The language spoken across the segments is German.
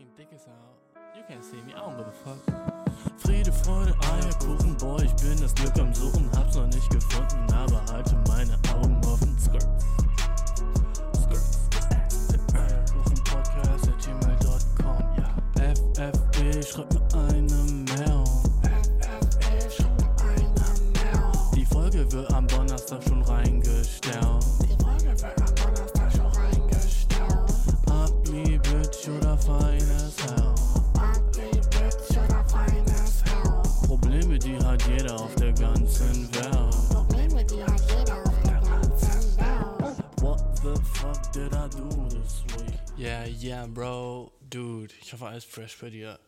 fucking dick as out. You can't see me, I don't give a fuck. Friede, Freude, Eierkuchen, boy, ich bin das Glück am Suchen, hab's noch nicht gefunden, aber halte meine Augen offen. Skirt. Eierkuchen Podcast at gmail.com, ja. FFB, schreib mir eine ganzen Welt. Probleme, die hat jeder auf der ganzen Welt. What the fuck did I do this week? Yeah, yeah, bro. Dude, ich hoffe, alles fresh bei dir.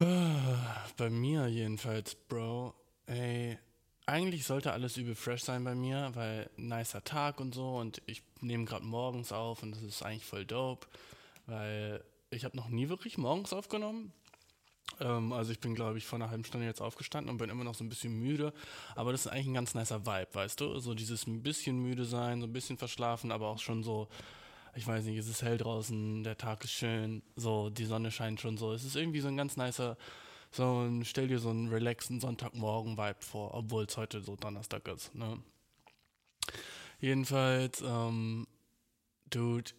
Bei mir jedenfalls, Bro. Ey, eigentlich sollte alles übel fresh sein bei mir, weil nicer Tag und so und ich nehme gerade morgens auf und das ist eigentlich voll dope, weil ich habe noch nie wirklich morgens aufgenommen. Ähm, also ich bin, glaube ich, vor einer halben Stunde jetzt aufgestanden und bin immer noch so ein bisschen müde. Aber das ist eigentlich ein ganz nicer Vibe, weißt du? So dieses ein bisschen müde sein, so ein bisschen verschlafen, aber auch schon so, ich weiß nicht, es ist hell draußen, der Tag ist schön, so die Sonne scheint schon so. Es ist irgendwie so ein ganz nicer, so ein, stell dir so einen relaxen Sonntagmorgen-Vibe vor, obwohl es heute so Donnerstag ist, ne? Jedenfalls, ähm, Dude,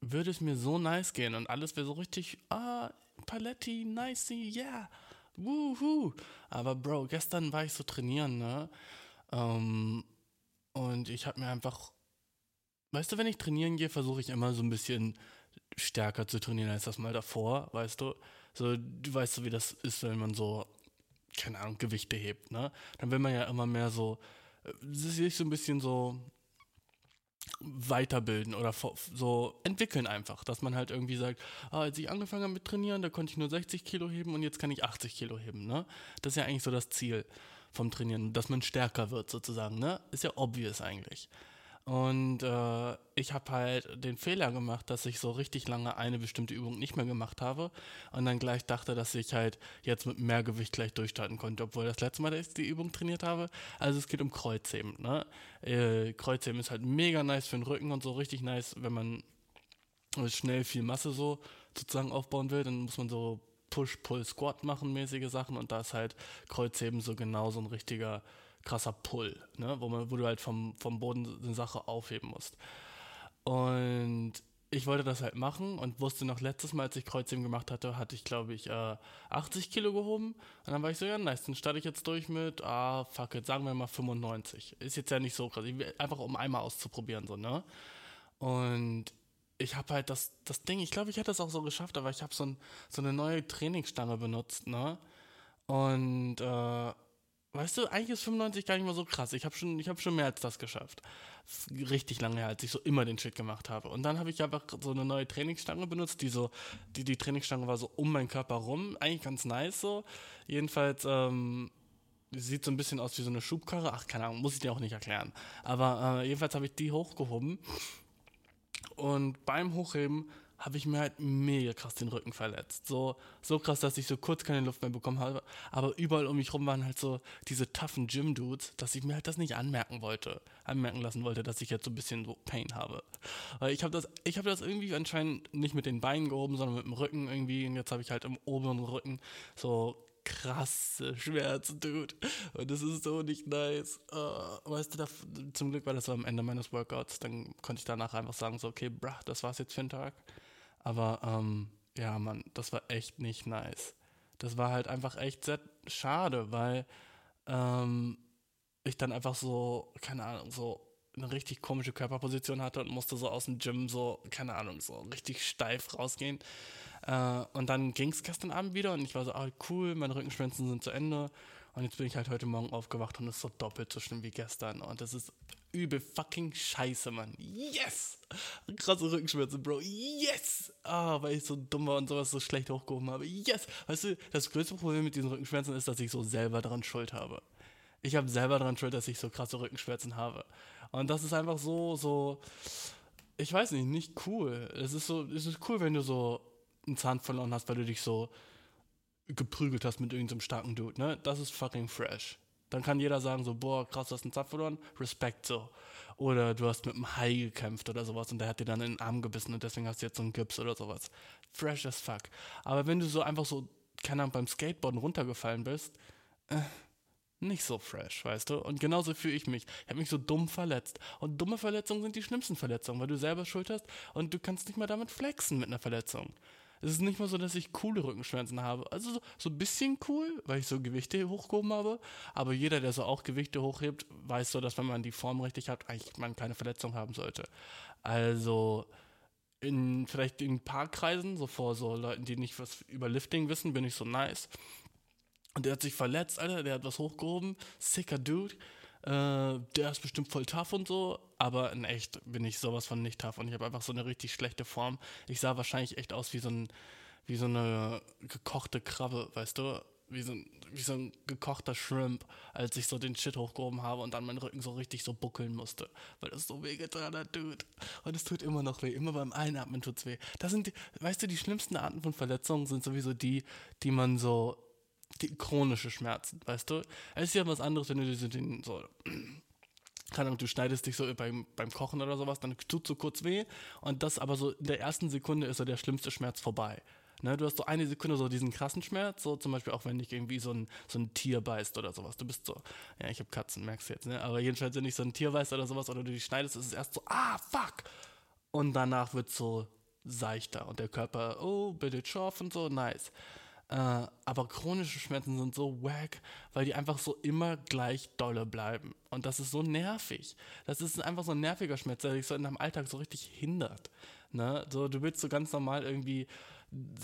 würde es mir so nice gehen und alles wäre so richtig, ah, Paletti, nicey, yeah, woohoo. Aber Bro, gestern war ich so trainieren, ne? Ähm, und ich habe mir einfach, weißt du, wenn ich trainieren gehe, versuche ich immer so ein bisschen stärker zu trainieren als das mal davor, weißt du? So, du weißt so, wie das ist, wenn man so, keine Ahnung, Gewichte hebt, ne? Dann will man ja immer mehr so, äh, sich so ein bisschen so weiterbilden oder so entwickeln einfach, dass man halt irgendwie sagt, ah, als ich angefangen habe mit Trainieren, da konnte ich nur 60 Kilo heben und jetzt kann ich 80 Kilo heben, ne? Das ist ja eigentlich so das Ziel vom Trainieren, dass man stärker wird sozusagen, ne? Ist ja obvious eigentlich. Und äh, ich habe halt den Fehler gemacht, dass ich so richtig lange eine bestimmte Übung nicht mehr gemacht habe und dann gleich dachte, dass ich halt jetzt mit mehr Gewicht gleich durchstarten konnte, obwohl das letzte Mal, dass ich die Übung trainiert habe, also es geht um Kreuzheben. Ne? Äh, Kreuzheben ist halt mega nice für den Rücken und so richtig nice, wenn man schnell viel Masse so sozusagen aufbauen will, dann muss man so Push-Pull-Squat machen, mäßige Sachen und da ist halt Kreuzheben so genau so ein richtiger krasser Pull, ne? wo, man, wo du halt vom, vom Boden eine Sache aufheben musst. Und ich wollte das halt machen und wusste noch, letztes Mal, als ich Kreuzheben gemacht hatte, hatte ich, glaube ich, äh, 80 Kilo gehoben. Und dann war ich so, ja, nice, dann starte ich jetzt durch mit, ah, fuck it, sagen wir mal 95. Ist jetzt ja nicht so krass. Einfach um einmal auszuprobieren, so, ne? Und ich habe halt das, das Ding, ich glaube, ich hätte es auch so geschafft, aber ich habe so, ein, so eine neue Trainingsstange benutzt, ne? Und äh, weißt du, eigentlich ist 95 gar nicht mal so krass. Ich habe schon, hab schon mehr als das geschafft. Das ist richtig lange her, als ich so immer den Shit gemacht habe. Und dann habe ich einfach so eine neue Trainingsstange benutzt, die so, die, die Trainingsstange war so um meinen Körper rum. Eigentlich ganz nice so. Jedenfalls, ähm, sieht so ein bisschen aus wie so eine Schubkarre. Ach, keine Ahnung, muss ich dir auch nicht erklären. Aber äh, jedenfalls habe ich die hochgehoben. Und beim Hochheben habe ich mir halt mega krass den Rücken verletzt. So, so krass, dass ich so kurz keine Luft mehr bekommen habe. Aber überall um mich rum waren halt so diese toughen Gym-Dudes, dass ich mir halt das nicht anmerken wollte. Anmerken lassen wollte, dass ich jetzt so ein bisschen so Pain habe. Weil ich habe das, ich das irgendwie anscheinend nicht mit den Beinen gehoben, sondern mit dem Rücken irgendwie. Und jetzt habe ich halt im oberen Rücken so krasse Schmerzen, Dude. Und das ist so nicht nice. Äh, weißt du, da, zum Glück war das am Ende meines Workouts. Dann konnte ich danach einfach sagen, so, okay, bruh, das war's jetzt für den Tag. Aber, ähm, ja, Mann, das war echt nicht nice. Das war halt einfach echt sehr schade, weil, ähm, ich dann einfach so, keine Ahnung, so eine richtig komische Körperposition hatte und musste so aus dem Gym so, keine Ahnung, so richtig steif rausgehen. Äh, und dann ging es gestern Abend wieder und ich war so, ah, cool, meine Rückenschmerzen sind zu Ende. Und jetzt bin ich halt heute Morgen aufgewacht und es ist so doppelt so schlimm wie gestern. Und das ist übel fucking scheiße, Mann. Yes! Krasse Rückenschmerzen, Bro. Yes! Ah, weil ich so dumm war und sowas so schlecht hochgehoben habe. Yes! Weißt du, das größte Problem mit diesen Rückenschmerzen ist, dass ich so selber daran schuld habe. Ich habe selber daran schuld, dass ich so krasse Rückenschmerzen habe. Und das ist einfach so, so, ich weiß nicht, nicht cool. Es ist so, es ist cool, wenn du so einen Zahn verloren hast, weil du dich so geprügelt hast mit irgendeinem starken Dude, ne? Das ist fucking fresh. Dann kann jeder sagen so, boah, krass, du hast einen Zahn verloren, Respekt so. Oder du hast mit einem Hai gekämpft oder sowas und der hat dir dann in den Arm gebissen und deswegen hast du jetzt so einen Gips oder sowas. Fresh as fuck. Aber wenn du so einfach so, keine Ahnung, beim Skateboarden runtergefallen bist, äh, nicht so fresh, weißt du? Und genauso fühle ich mich. Ich habe mich so dumm verletzt. Und dumme Verletzungen sind die schlimmsten Verletzungen, weil du selber schuld hast und du kannst nicht mal damit flexen mit einer Verletzung. Es ist nicht mal so, dass ich coole Rückenschmerzen habe. Also so, so ein bisschen cool, weil ich so Gewichte hochgehoben habe. Aber jeder, der so auch Gewichte hochhebt, weiß so, dass wenn man die Form richtig hat, eigentlich man keine Verletzung haben sollte. Also in vielleicht in ein so vor so Leuten, die nicht was über Lifting wissen, bin ich so nice. Und der hat sich verletzt, Alter, der hat was hochgehoben. Sicker Dude. Äh, der ist bestimmt voll tough und so, aber in echt bin ich sowas von nicht tough und ich habe einfach so eine richtig schlechte Form. Ich sah wahrscheinlich echt aus wie so ein, wie so eine gekochte Krabbe, weißt du? Wie so, ein, wie so ein gekochter Shrimp, als ich so den Shit hochgehoben habe und dann meinen Rücken so richtig so buckeln musste. Weil das so weh getan hat, Dude. Und es tut immer noch weh. Immer beim Einatmen tut's weh. Das sind die, weißt du, die schlimmsten Arten von Verletzungen sind sowieso die, die man so die chronische Schmerzen, weißt du? Es ist ja was anderes, wenn du den so keine Ahnung, du schneidest dich so beim, beim Kochen oder sowas, dann tut so kurz weh und das aber so in der ersten Sekunde ist so der schlimmste Schmerz vorbei. Ne, du hast so eine Sekunde so diesen krassen Schmerz, so zum Beispiel auch wenn dich irgendwie so ein, so ein Tier beißt oder sowas. Du bist so, ja, ich habe Katzen, merkst du jetzt, ne? Aber jedenfalls, wenn dich so ein Tier beißt oder sowas oder du dich schneidest, ist es erst so, ah, fuck! Und danach wird es so seichter und der Körper, oh, bitte scharf und so, nice. Äh, aber chronische Schmerzen sind so wack, weil die einfach so immer gleich dolle bleiben. Und das ist so nervig. Das ist einfach so ein nerviger Schmerz, der dich so in deinem Alltag so richtig hindert. Ne? So, du willst so ganz normal irgendwie,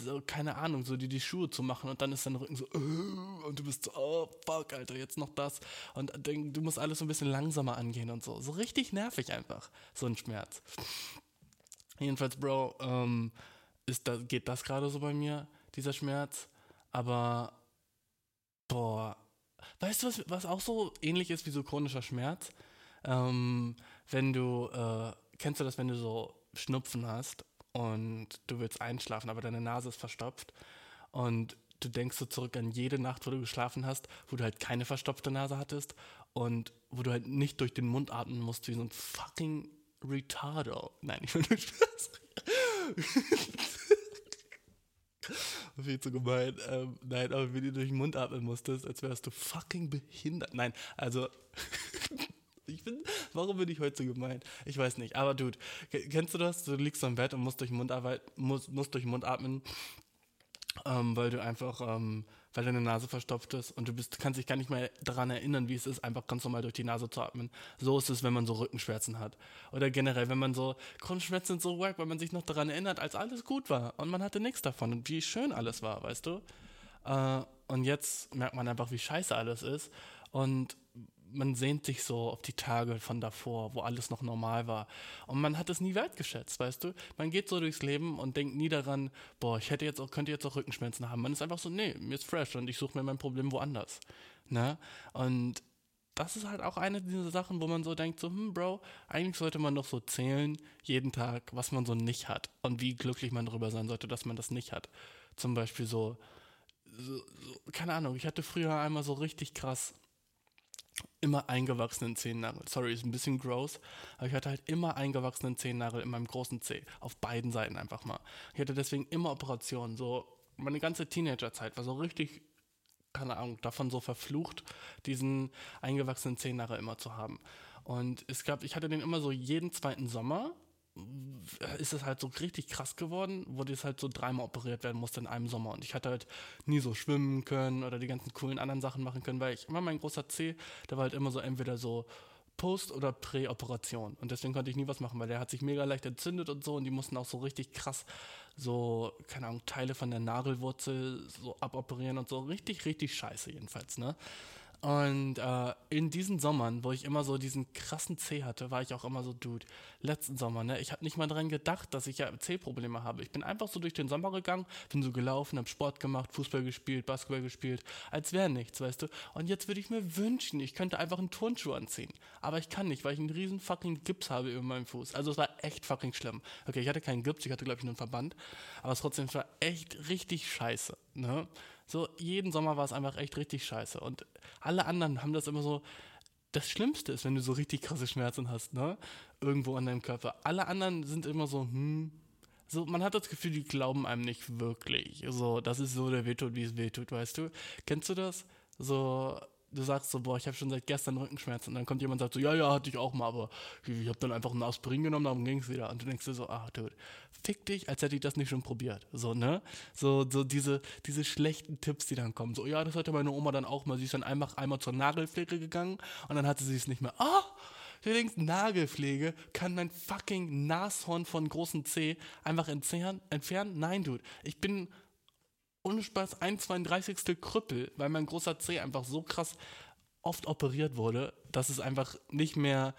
so, keine Ahnung, so die, die Schuhe zu machen und dann ist dein Rücken so, äh, und du bist so, oh fuck, Alter, jetzt noch das. Und denk, du musst alles so ein bisschen langsamer angehen und so. So richtig nervig einfach, so ein Schmerz. Jedenfalls, Bro, ähm, ist da, geht das gerade so bei mir, dieser Schmerz. Aber, boah, weißt du, was, was auch so ähnlich ist wie so chronischer Schmerz? Ähm, wenn du, äh, kennst du das, wenn du so Schnupfen hast und du willst einschlafen, aber deine Nase ist verstopft und du denkst so zurück an jede Nacht, wo du geschlafen hast, wo du halt keine verstopfte Nase hattest und wo du halt nicht durch den Mund atmen musst wie so ein fucking Retardo. Nein, ich will nur Spaß. Viel zu gemein. Ähm, nein, aber wie du durch den Mund atmen musstest, als wärst du fucking behindert. Nein, also. ich bin. Warum bin ich heute so gemein? Ich weiß nicht. Aber Dude, kennst du das? Du liegst am Bett und musst durch den Mund, musst, musst durch den Mund atmen, ähm, weil du einfach. Ähm, weil deine Nase verstopft ist und du bist, kannst dich gar nicht mehr daran erinnern, wie es ist, einfach ganz normal durch die Nase zu atmen. So ist es, wenn man so Rückenschmerzen hat. Oder generell, wenn man so, Grundschmerzen sind so wack, weil man sich noch daran erinnert, als alles gut war und man hatte nichts davon und wie schön alles war, weißt du? Äh, und jetzt merkt man einfach, wie scheiße alles ist und man sehnt sich so auf die Tage von davor, wo alles noch normal war. Und man hat es nie wertgeschätzt, weißt du? Man geht so durchs Leben und denkt nie daran, boah, ich hätte jetzt auch, könnte jetzt auch Rückenschmerzen haben. Man ist einfach so, nee, mir ist fresh und ich suche mir mein Problem woanders. Ne? Und das ist halt auch eine dieser Sachen, wo man so denkt, so, hm, Bro, eigentlich sollte man doch so zählen, jeden Tag, was man so nicht hat und wie glücklich man darüber sein sollte, dass man das nicht hat. Zum Beispiel so, so, so keine Ahnung, ich hatte früher einmal so richtig krass immer eingewachsenen Zehennagel. Sorry, ist ein bisschen gross, aber ich hatte halt immer eingewachsenen Zehennagel in meinem großen Zeh. Auf beiden Seiten einfach mal. Ich hatte deswegen immer Operationen. So, meine ganze Teenagerzeit war so richtig, keine Ahnung, davon so verflucht, diesen eingewachsenen Zehennagel immer zu haben. Und es gab, ich hatte den immer so jeden zweiten Sommer ist es halt so richtig krass geworden, wo das halt so dreimal operiert werden musste in einem Sommer. Und ich hatte halt nie so schwimmen können oder die ganzen coolen anderen Sachen machen können, weil ich immer mein großer C, der war halt immer so entweder so Post- oder Prä-Operation. Und deswegen konnte ich nie was machen, weil der hat sich mega leicht entzündet und so. Und die mussten auch so richtig krass so, keine Ahnung, Teile von der Nagelwurzel so aboperieren und so. Richtig, richtig scheiße jedenfalls, ne? Und äh, in diesen Sommern, wo ich immer so diesen krassen C hatte, war ich auch immer so, Dude, letzten Sommer, ne? Ich habe nicht mal dran gedacht, dass ich ja C-Probleme habe. Ich bin einfach so durch den Sommer gegangen, bin so gelaufen, habe Sport gemacht, Fußball gespielt, Basketball gespielt, als wäre nichts, weißt du? Und jetzt würde ich mir wünschen, ich könnte einfach einen Turnschuh anziehen. Aber ich kann nicht, weil ich einen riesen fucking Gips habe über meinem Fuß. Also es war echt fucking schlimm. Okay, ich hatte keinen Gips, ich hatte, glaube ich, nur einen Verband. Aber es trotzdem war echt richtig scheiße, ne? So, jeden Sommer war es einfach echt richtig scheiße. Und alle anderen haben das immer so. Das Schlimmste ist, wenn du so richtig krasse Schmerzen hast, ne? Irgendwo an deinem Körper. Alle anderen sind immer so, hm. So, man hat das Gefühl, die glauben einem nicht wirklich. So, das ist so der wehtut, wie es wehtut, weißt du? Kennst du das? So, du sagst so, boah, ich habe schon seit gestern Rückenschmerzen. Und dann kommt jemand und sagt so, ja, ja, hatte ich auch mal, aber ich habe dann einfach ein Aspirin genommen, dann ging es wieder. Und du denkst dir so, ach, dude, fick dich, als hätte ich das nicht schon probiert. So, ne? So, so diese, diese schlechten Tipps, die dann kommen. So, ja, das hatte meine Oma dann auch mal. Sie ist dann einfach einmal zur Nagelpflege gegangen und dann hatte sie es nicht mehr. Ah! Du denkst, Nagelpflege kann mein fucking Nashorn von großen C einfach entfernen? Nein, Dude. Ich bin ohne Spaß 1,32. Krüppel, weil mein großer C einfach so krass oft operiert wurde, dass es einfach nicht mehr.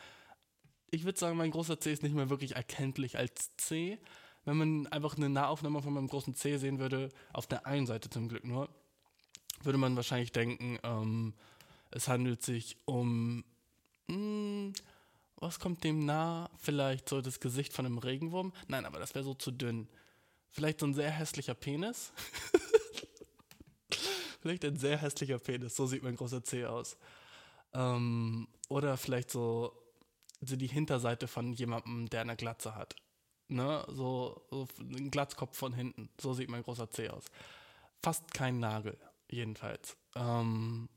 Ich würde sagen, mein großer C ist nicht mehr wirklich erkenntlich als C. Wenn man einfach eine Nahaufnahme von meinem großen C sehen würde, auf der einen Seite zum Glück nur, würde man wahrscheinlich denken, ähm, es handelt sich um. Mh, was kommt dem nah? Vielleicht so das Gesicht von einem Regenwurm? Nein, aber das wäre so zu dünn. Vielleicht so ein sehr hässlicher Penis. vielleicht ein sehr hässlicher Penis. So sieht mein großer C aus. Ähm, oder vielleicht so, so die Hinterseite von jemandem, der eine Glatze hat. Ne? So, so ein Glatzkopf von hinten. So sieht mein großer C aus. Fast kein Nagel, jedenfalls. Ähm,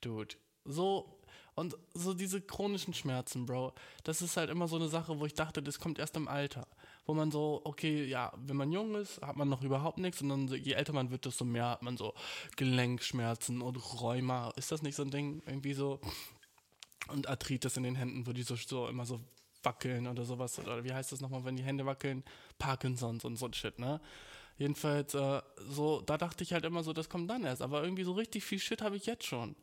dude. So, und so diese chronischen Schmerzen, Bro, das ist halt immer so eine Sache, wo ich dachte, das kommt erst im Alter. Wo man so, okay, ja, wenn man jung ist, hat man noch überhaupt nichts und dann, je älter man wird, desto mehr hat man so Gelenkschmerzen und Rheuma. Ist das nicht so ein Ding? Irgendwie so. Und Arthritis in den Händen, wo die so, so immer so wackeln oder sowas. Oder wie heißt das nochmal, wenn die Hände wackeln? Parkinsons und so ein Shit, ne? Jedenfalls, äh, so, da dachte ich halt immer so, das kommt dann erst. Aber irgendwie so richtig viel Shit habe ich jetzt schon.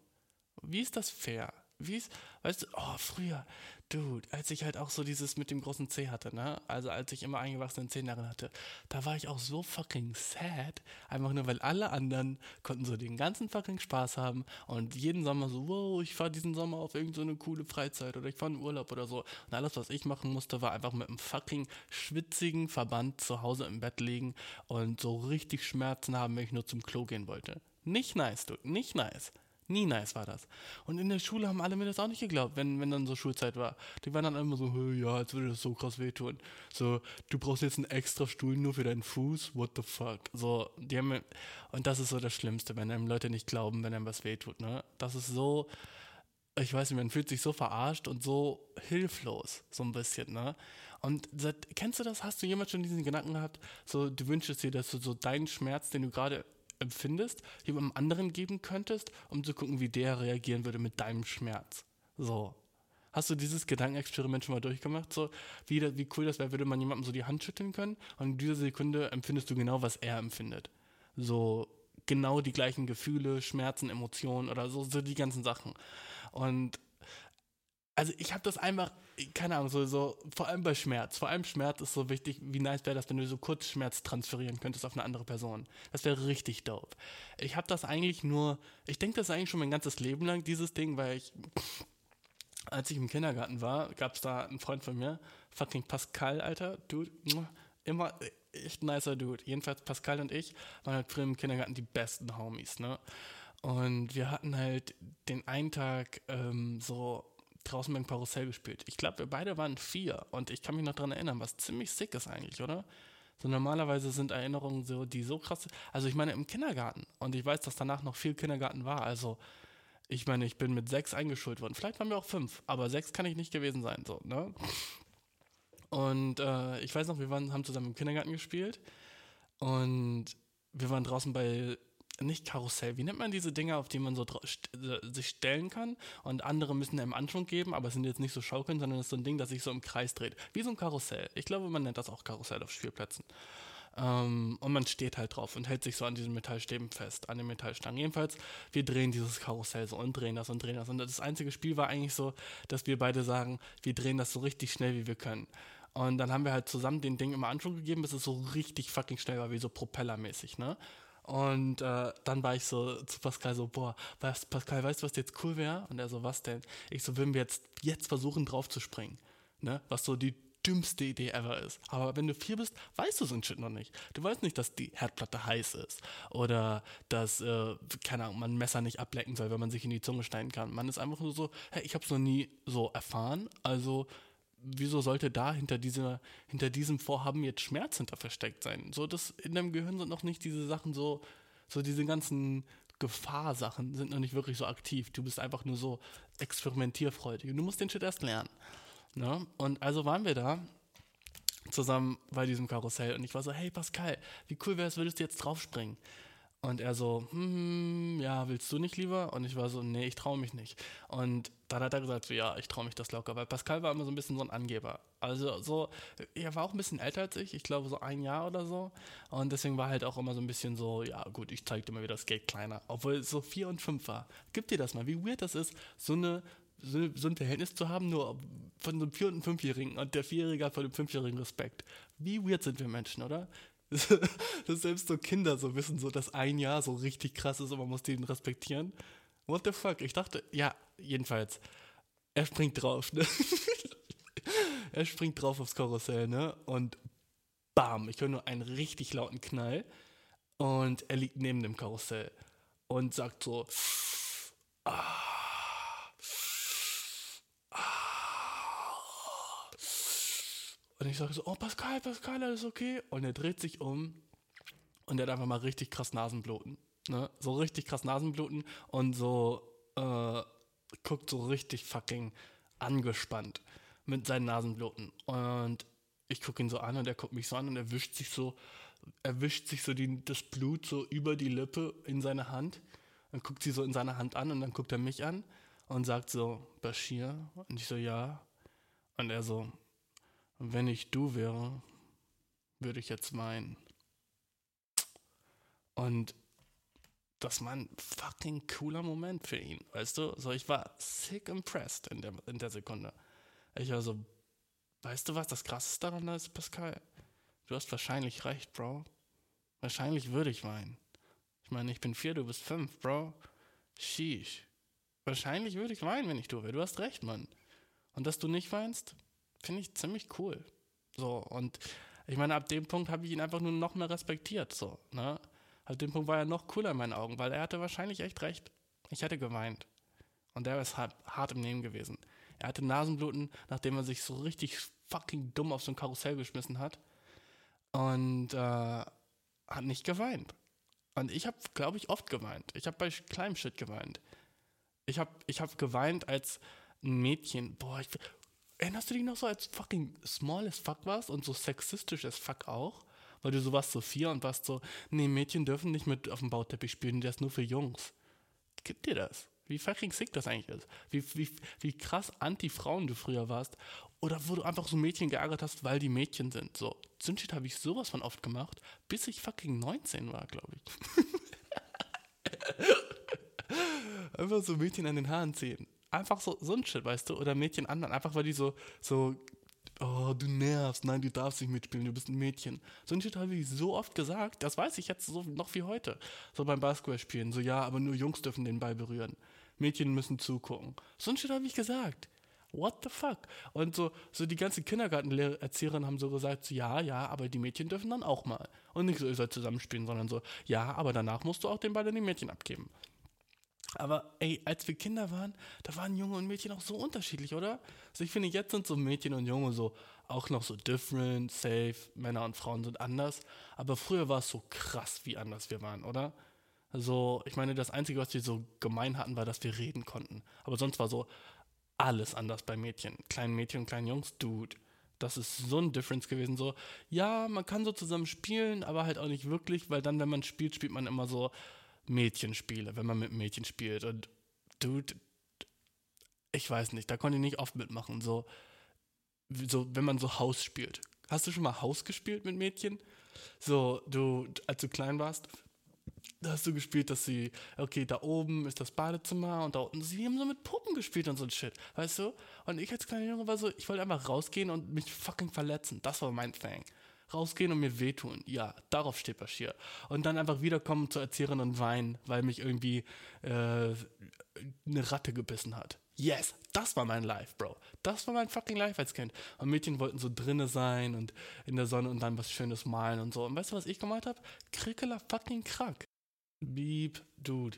Wie ist das fair? Wie ist, weißt du, oh, früher, dude, als ich halt auch so dieses mit dem großen C hatte, ne? Also als ich immer eingewachsene darin hatte, da war ich auch so fucking sad. Einfach nur, weil alle anderen konnten so den ganzen fucking Spaß haben und jeden Sommer so, wow, ich fahre diesen Sommer auf irgendeine so coole Freizeit oder ich fahre in Urlaub oder so. Und alles, was ich machen musste, war einfach mit einem fucking schwitzigen Verband zu Hause im Bett liegen und so richtig Schmerzen haben, wenn ich nur zum Klo gehen wollte. Nicht nice, dude, nicht nice. Nie nice war das. Und in der Schule haben alle mir das auch nicht geglaubt, wenn, wenn dann so Schulzeit war. Die waren dann immer so, "Hö, ja, als würde das so krass wehtun. So, du brauchst jetzt einen extra Stuhl nur für deinen Fuß, what the fuck. So, die haben und das ist so das Schlimmste, wenn einem Leute nicht glauben, wenn einem was wehtut, ne? Das ist so, ich weiß nicht, man fühlt sich so verarscht und so hilflos, so ein bisschen, ne? Und seit, kennst du das? Hast du jemals schon diesen Gedanken gehabt, so, du wünschst dir, dass du so deinen Schmerz, den du gerade empfindest, jemandem anderen geben könntest, um zu gucken, wie der reagieren würde mit deinem Schmerz. So. Hast du dieses Gedankenexperiment schon mal durchgemacht? So, wie, wie cool das wäre, würde man jemandem so die Hand schütteln können und in dieser Sekunde empfindest du genau, was er empfindet. So genau die gleichen Gefühle, Schmerzen, Emotionen oder so, so die ganzen Sachen. Und also ich habe das einfach, keine Ahnung, so, so, vor allem bei Schmerz. Vor allem Schmerz ist so wichtig, wie nice wäre das, wenn du so kurz Schmerz transferieren könntest auf eine andere Person. Das wäre richtig dope. Ich habe das eigentlich nur, ich denke das eigentlich schon mein ganzes Leben lang, dieses Ding, weil ich, als ich im Kindergarten war, gab es da einen Freund von mir, fucking Pascal, Alter, Dude, immer echt nicer Dude. Jedenfalls Pascal und ich waren halt früher im Kindergarten die besten Homies, ne? Und wir hatten halt den einen Tag ähm, so draußen beim Karussell gespielt. Ich glaube, wir beide waren vier und ich kann mich noch dran erinnern, was ziemlich sick ist eigentlich, oder? So normalerweise sind Erinnerungen so, die so krass, also ich meine im Kindergarten und ich weiß, dass danach noch viel Kindergarten war, also ich meine, ich bin mit sechs eingeschult worden. Vielleicht waren wir auch fünf, aber sechs kann ich nicht gewesen sein, so, ne? Und äh, ich weiß noch, wir waren, haben zusammen im Kindergarten gespielt und wir waren draußen bei, nicht Karussell, wie nennt man diese Dinger, auf die man so st äh, sich stellen kann und andere müssen einem Anschwung geben, aber es sind jetzt nicht so Schaukeln, sondern es ist so ein Ding, das sich so im Kreis dreht. Wie so ein Karussell. Ich glaube, man nennt das auch Karussell auf Spielplätzen. Ähm, und man steht halt drauf und hält sich so an diesen Metallstäben fest, an den Metallstangen. Jedenfalls, wir drehen dieses Karussell so und drehen das und drehen das. Und das einzige Spiel war eigentlich so, dass wir beide sagen, wir drehen das so richtig schnell, wie wir können. Und dann haben wir halt zusammen den Ding immer Anschwung gegeben, bis es so richtig fucking schnell war, wie so propellermäßig, ne? Und äh, dann war ich so zu Pascal so, boah, was, Pascal, weißt du, was jetzt cool wäre? Und er so, was denn? Ich so, würden wir jetzt, jetzt versuchen, drauf zu springen. Ne? Was so die dümmste Idee ever ist. Aber wenn du vier bist, weißt du so ein Shit noch nicht. Du weißt nicht, dass die Herdplatte heiß ist. Oder dass, äh, keine Ahnung, man Messer nicht ablecken soll, wenn man sich in die Zunge schneiden kann. Man ist einfach nur so, hey, ich habe es noch nie so erfahren. Also, wieso sollte da hinter, dieser, hinter diesem Vorhaben jetzt Schmerz hinter versteckt sein? So, das in deinem Gehirn sind noch nicht diese Sachen so, so diese ganzen Gefahrsachen sind noch nicht wirklich so aktiv. Du bist einfach nur so experimentierfreudig. Und du musst den Shit erst lernen. Ne? Und also waren wir da zusammen bei diesem Karussell und ich war so, hey Pascal, wie cool wäre es, würdest du jetzt draufspringen? Und er so, hm, ja, willst du nicht lieber? Und ich war so, nee, ich traue mich nicht. Und dann hat er gesagt, so, ja, ich traue mich das locker, weil Pascal war immer so ein bisschen so ein Angeber. Also so, er war auch ein bisschen älter als ich, ich glaube so ein Jahr oder so. Und deswegen war halt auch immer so ein bisschen so, ja gut, ich zeig dir mal wieder das Geld kleiner. Obwohl es so vier und fünf war. Gib dir das mal, wie weird das ist, so eine so, ein Verhältnis zu haben, nur von so einem Vier- und Fünfjährigen und der Vierjährige hat von dem Fünfjährigen Respekt. Wie weird sind wir Menschen, oder? dass selbst so Kinder so wissen, so dass ein Jahr so richtig krass ist und man muss den respektieren. What the fuck? Ich dachte, ja, jedenfalls, er springt drauf, ne? er springt drauf aufs Karussell, ne? Und bam, ich höre nur einen richtig lauten Knall und er liegt neben dem Karussell und sagt so, ah, Und ich sage so, oh Pascal, Pascal, alles okay? Und er dreht sich um und er hat einfach mal richtig krass Nasenbluten. Ne? So richtig krass Nasenbluten und so äh, guckt so richtig fucking angespannt mit seinen Nasenbluten. Und ich gucke ihn so an und er guckt mich so an und er wischt sich so, er wischt sich so die, das Blut so über die Lippe in seine Hand. Dann guckt sie so in seine Hand an und dann guckt er mich an und sagt so, Bashir? Und ich so, ja. Und er so, wenn ich du wäre, würde ich jetzt weinen. Und das war ein fucking cooler Moment für ihn, weißt du? So, ich war sick impressed in der, in der Sekunde. Ich war so, weißt du, was das krasseste daran ist, Pascal? Du hast wahrscheinlich recht, Bro. Wahrscheinlich würde ich weinen. Ich meine, ich bin vier, du bist fünf, Bro. Sheesh. Wahrscheinlich würde ich weinen, wenn ich du wäre. Du hast recht, Mann. Und dass du nicht weinst, finde ich ziemlich cool. So, und ich meine, ab dem Punkt habe ich ihn einfach nur noch mehr respektiert. So, ne? Ab dem Punkt war er noch cooler in meinen Augen, weil er hatte wahrscheinlich echt recht. Ich hätte geweint. Und er ist hart, hart im Nehmen gewesen. Er hatte Nasenbluten, nachdem er sich so richtig fucking dumm auf so ein Karussell geschmissen hat. Und äh, hat nicht geweint. Und ich habe, glaube ich, oft geweint. Ich habe bei kleinem Shit geweint. Ich habe ich hab geweint als ein Mädchen. Boah, ich, erinnerst du dich noch so, als fucking small as fuck warst und so sexistisch as fuck auch? Weil du so warst so vier und warst so, nee, Mädchen dürfen nicht mit auf dem Bauteppich spielen, der ist nur für Jungs. Gib dir das. Wie fucking sick das eigentlich ist. Wie, wie, wie krass anti-Frauen du früher warst. Oder wo du einfach so Mädchen geärgert hast, weil die Mädchen sind. So, Zündshit habe ich sowas von oft gemacht, bis ich fucking 19 war, glaube ich. einfach so Mädchen an den Haaren ziehen. Einfach so, so ein Shit, weißt du? Oder Mädchen anderen. Einfach weil die so, so, oh, du nervst, nein, du darfst nicht mitspielen, du bist ein Mädchen. So ein Shit habe ich so oft gesagt, das weiß ich jetzt so noch wie heute. So beim Basketballspielen, so ja, aber nur Jungs dürfen den Ball berühren. Mädchen müssen zugucken. So ein Shit habe ich gesagt. What the fuck? Und so, so die ganzen Kindergartenerzieherin haben so gesagt, so, ja, ja, aber die Mädchen dürfen dann auch mal. Und nicht so, ihr sollt zusammenspielen, sondern so, ja, aber danach musst du auch den Ball an die Mädchen abgeben. Aber ey, als wir Kinder waren, da waren Junge und Mädchen auch so unterschiedlich, oder? Also ich finde, jetzt sind so Mädchen und Junge so auch noch so different, safe, Männer und Frauen sind anders. Aber früher war es so krass, wie anders wir waren, oder? Also, ich meine, das Einzige, was wir so gemein hatten, war, dass wir reden konnten. Aber sonst war so alles anders bei Mädchen. Kleinen Mädchen und kleinen Jungs, Dude. Das ist so ein Difference gewesen. So, ja, man kann so zusammen spielen, aber halt auch nicht wirklich, weil dann, wenn man spielt, spielt man immer so Mädchenspiele, wenn man mit Mädchen spielt. Und Dude, ich weiß nicht, da konnte ich nicht oft mitmachen. So, so, wenn man so Haus spielt. Hast du schon mal Haus gespielt mit Mädchen? So, du, als du klein warst, da hast du gespielt, dass sie, okay, da oben ist das Badezimmer und da unten, sie haben so mit Puppen gespielt und so ein Shit, weißt du? Und ich als kleiner Junge war so, ich wollte einfach rausgehen und mich fucking verletzen. Das war mein Thing. Rausgehen und mir wehtun. Ja, darauf steht Bashir. Und dann einfach wiederkommen zur Erzieherin und weinen, weil mich irgendwie äh, eine Ratte gebissen hat. Yes, das war mein Life, Bro. Das war mein fucking Life als Kind. Und Mädchen wollten so drinne sein und in der Sonne und dann was Schönes malen und so. Und weißt du, was ich gemalt habe? Krickeler fucking Krack. Beep, Dude.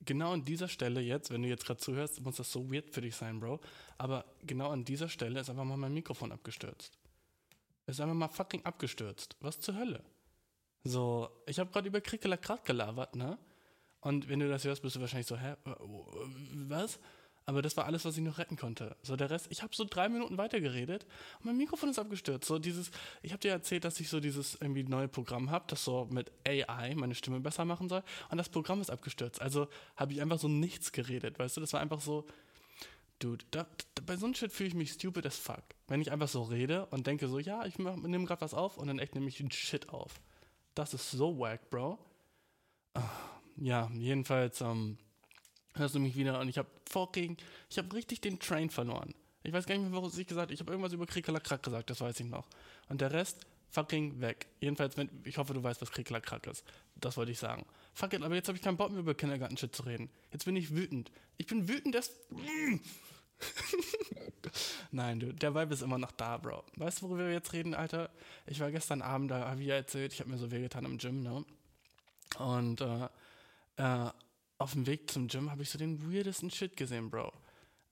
Genau an dieser Stelle jetzt, wenn du jetzt gerade zuhörst, muss das so weird für dich sein, Bro. Aber genau an dieser Stelle ist einfach mal mein Mikrofon abgestürzt. Ist einfach mal fucking abgestürzt. Was zur Hölle? So, ich habe gerade über Krickeler Krack gelabert, ne? Und wenn du das hörst, bist du wahrscheinlich so, hä? Was? Aber das war alles, was ich noch retten konnte. So der Rest, ich habe so drei Minuten weitergeredet und mein Mikrofon ist abgestürzt. So dieses, ich habe dir erzählt, dass ich so dieses irgendwie neue Programm habe, das so mit AI meine Stimme besser machen soll. Und das Programm ist abgestürzt. Also habe ich einfach so nichts geredet, weißt du? Das war einfach so, Dude, da, da, bei so einem Shit fühle ich mich stupid as fuck. Wenn ich einfach so rede und denke so, ja, ich nehme gerade was auf und dann echt nehme ich den Shit auf. Das ist so wack, Bro. Ah, ja, jedenfalls, ähm, hörst du mich wieder und ich habe fucking, ich habe richtig den Train verloren. Ich weiß gar nicht mehr, was ich gesagt habe. Ich habe irgendwas über Kriegelakrack gesagt, das weiß ich noch. Und der Rest fucking weg. Jedenfalls, wenn, ich hoffe, du weißt, was Kriegelakrack ist. Das wollte ich sagen. Fuck it, aber jetzt habe ich keinen Bock mehr über Kindergarten-Shit zu reden. Jetzt bin ich wütend. Ich bin wütend, dass. Nein, du, der Vibe ist immer noch da, Bro. Weißt du, worüber wir jetzt reden, Alter? Ich war gestern Abend, da habe ich ja erzählt, ich habe mir so wehgetan im Gym, ne? Und äh, äh, auf dem Weg zum Gym habe ich so den weirdesten Shit gesehen, Bro.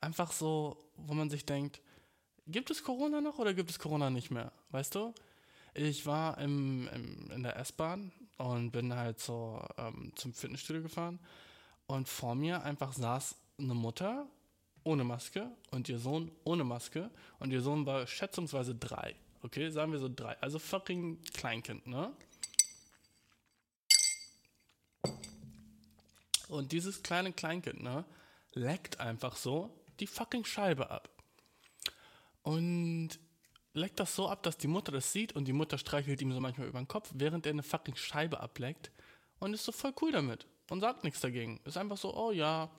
Einfach so, wo man sich denkt, gibt es Corona noch oder gibt es Corona nicht mehr? Weißt du? Ich war im, im in der S-Bahn und bin halt so ähm, zum Fitnessstudio gefahren und vor mir einfach saß eine Mutter ohne Maske und ihr Sohn ohne Maske und ihr Sohn war schätzungsweise drei. Okay, sagen wir so drei. Also fucking Kleinkind, ne? Und dieses kleine Kleinkind, ne, leckt einfach so die fucking Scheibe ab. Und leckt das so ab, dass die Mutter das sieht und die Mutter streichelt ihm so manchmal über den Kopf, während er eine fucking Scheibe ableckt und ist so voll cool damit und sagt nichts dagegen. Ist einfach so, oh ja,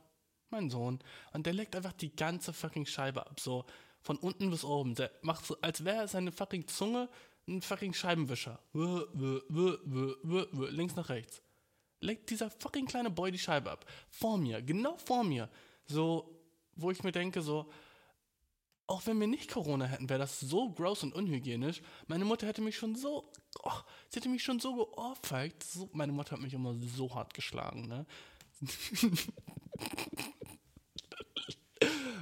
mein Sohn. Und der leckt einfach die ganze fucking Scheibe ab, so von unten bis oben. Der macht so, als wäre seine fucking Zunge ein fucking Scheibenwischer. Wö, wö, wö, links nach rechts leckt dieser fucking kleine Boy die Scheibe ab. Vor mir, genau vor mir. So, wo ich mir denke, so, auch wenn wir nicht Corona hätten, wäre das so gross und unhygienisch. Meine Mutter hätte mich schon so, oh, sie hätte mich schon so geohrfeigt. So, meine Mutter hat mich immer so hart geschlagen, ne?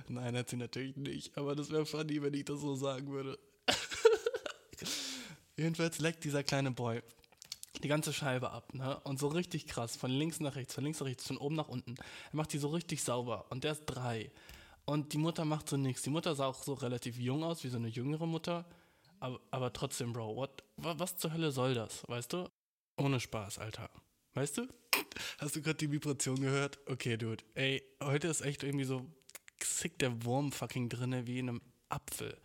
Nein, hat sie natürlich nicht, aber das wäre funny, wenn ich das so sagen würde. Jedenfalls leckt dieser kleine Boy die ganze Scheibe ab, ne? Und so richtig krass, von links nach rechts, von links nach rechts, von oben nach unten. Er macht die so richtig sauber und der ist drei. Und die Mutter macht so nichts. Die Mutter sah auch so relativ jung aus, wie so eine jüngere Mutter. Aber, aber trotzdem, Bro, what, was zur Hölle soll das, weißt du? Ohne Spaß, Alter. Weißt du? Hast du gerade die Vibration gehört? Okay, Dude. Ey, heute ist echt irgendwie so zick der Wurm fucking drinne wie in einem Apfel.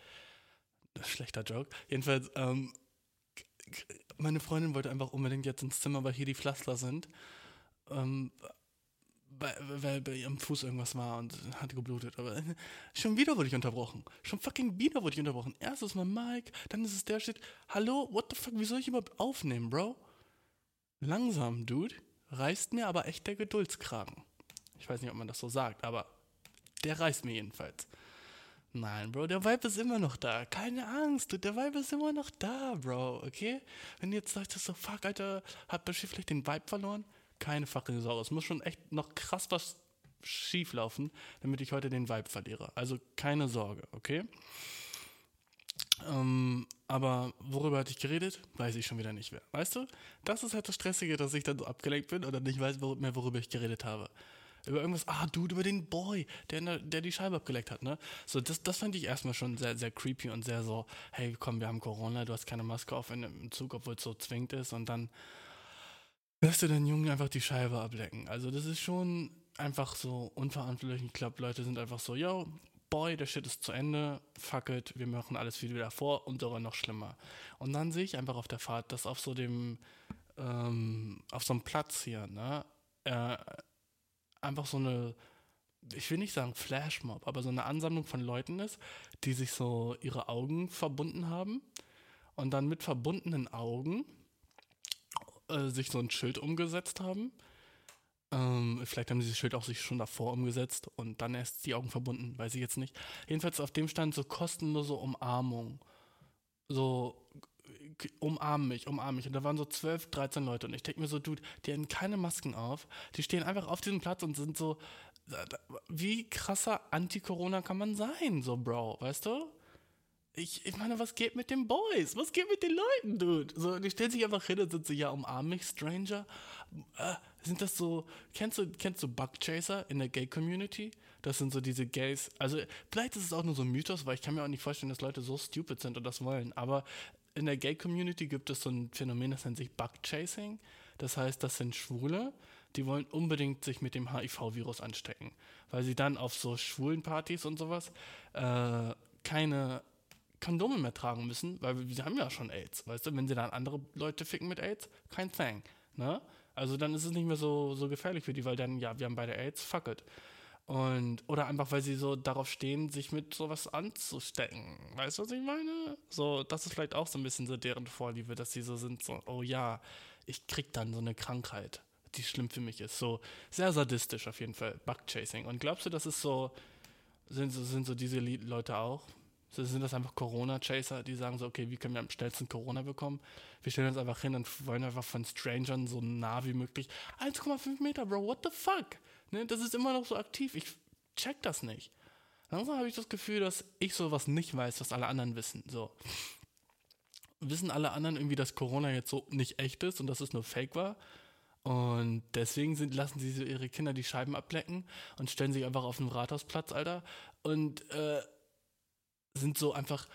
Schlechter Joke. Jedenfalls, ähm, meine Freundin wollte einfach unbedingt jetzt ins Zimmer, weil hier die Pflaster sind. Ähm, weil, bei ihrem Fuß irgendwas war und hat geblutet. Aber schon wieder wurde ich unterbrochen. Schon fucking wieder wurde ich unterbrochen. Erst ist mein Mike, dann ist es der Shit. Hallo, what the fuck, wie soll ich überhaupt aufnehmen, Bro? Langsam, Dude. Reißt mir aber echt der Geduldskragen. Ich weiß nicht, ob man das so sagt, aber der reißt mir jedenfalls. Nein, Bro, der Vibe ist immer noch da. Keine Angst, der Vibe ist immer noch da, Bro, okay? Wenn du jetzt sagst, so, fuck, Alter, hat Bashir vielleicht den Vibe verloren? Keine fucking Sorge. Es muss schon echt noch krass was schief laufen, damit ich heute den Vibe verliere. Also keine Sorge, okay? Ähm, aber worüber hatte ich geredet? Weiß ich schon wieder nicht mehr. Weißt du? Das ist halt das Stressige, dass ich dann so abgelenkt bin oder nicht weiß mehr, worüber ich geredet habe über irgendwas, ah, Dude, über den Boy, der, der die Scheibe abgeleckt hat, ne? So, das, das fand ich erstmal schon sehr, sehr creepy und sehr so, hey, komm, wir haben Corona, du hast keine Maske auf in, im Zug, obwohl es so zwingt ist und dann lässt du den Jungen einfach die Scheibe ablecken. Also, das ist schon einfach so unverantwortlich. Ich glaube, Leute sind einfach so, yo, Boy, der Shit ist zu Ende, fuck it, wir machen alles wieder vor und sogar noch schlimmer. Und dann sehe ich einfach auf der Fahrt, dass auf so dem, ähm, auf so einem Platz hier, ne, äh, einfach so eine, ich will nicht sagen Flashmob, aber so eine Ansammlung von Leuten ist, die sich so ihre Augen verbunden haben und dann mit verbundenen Augen äh, sich so ein Schild umgesetzt haben Ähm, vielleicht haben sie das Schild auch sich schon davor umgesetzt und dann erst die Augen verbunden, weiß ich jetzt nicht. Jedenfalls auf dem stand so kostenlose Umarmung. So, umarm mich, umarm mich. Und da waren so 12, 13 Leute und ich denke mir so, Dude, die haben keine Masken auf. Die stehen einfach auf diesem Platz und sind so, wie krasser Anti-Corona kann man sein, so, Bro, weißt du? Ich, ich meine, was geht mit den Boys? Was geht mit den Leuten, Dude? So, die stellen sich einfach hin und sind so, ja, umarm mich, Stranger. Äh, sind das so, kennst du, kennst du Bugchaser in der Gay-Community? Das sind so diese Gays, also vielleicht ist es auch nur so ein Mythos, weil ich kann mir auch nicht vorstellen, dass Leute so stupid sind und das wollen, aber in der Gay-Community gibt es so ein Phänomen, das nennt sich Bugchasing. Das heißt, das sind Schwule, die wollen unbedingt sich mit dem HIV-Virus anstecken, weil sie dann auf so schwulen Partys und sowas äh, keine Kondome mehr tragen müssen, weil wir, haben ja schon AIDS, weißt du, wenn sie dann andere Leute ficken mit AIDS, kein Thing, ne? Also dann ist es nicht mehr so, so gefährlich für die, weil dann, ja, wir haben beide AIDS, fuck it. Und, oder einfach, weil sie so darauf stehen, sich mit sowas anzustecken. Weißt du, was ich meine? So, das ist vielleicht auch so ein bisschen so deren Vorliebe, dass sie so sind, so, oh ja, ich krieg dann so eine Krankheit, die schlimm für mich ist. So, sehr sadistisch auf jeden Fall, Bugchasing. Und glaubst du, das ist so, sind so, sind so diese Leute auch? So, Sind das einfach Corona-Chaser, die sagen so, okay, wie können wir am schnellsten Corona bekommen? Wir stellen uns einfach hin und wollen einfach von Strangern so nah wie möglich. 1,5 Meter, Bro, what the fuck? Ne, das ist immer noch so aktiv. Ich check das nicht. Langsam habe ich das Gefühl, dass ich sowas nicht weiß, was alle anderen wissen. So. Wissen alle anderen irgendwie, dass Corona jetzt so nicht echt ist und dass es nur Fake war? Und deswegen sind, lassen sie so ihre Kinder die Scheiben ablecken und stellen sich einfach auf den Rathausplatz, Alter. Und äh, sind so einfach,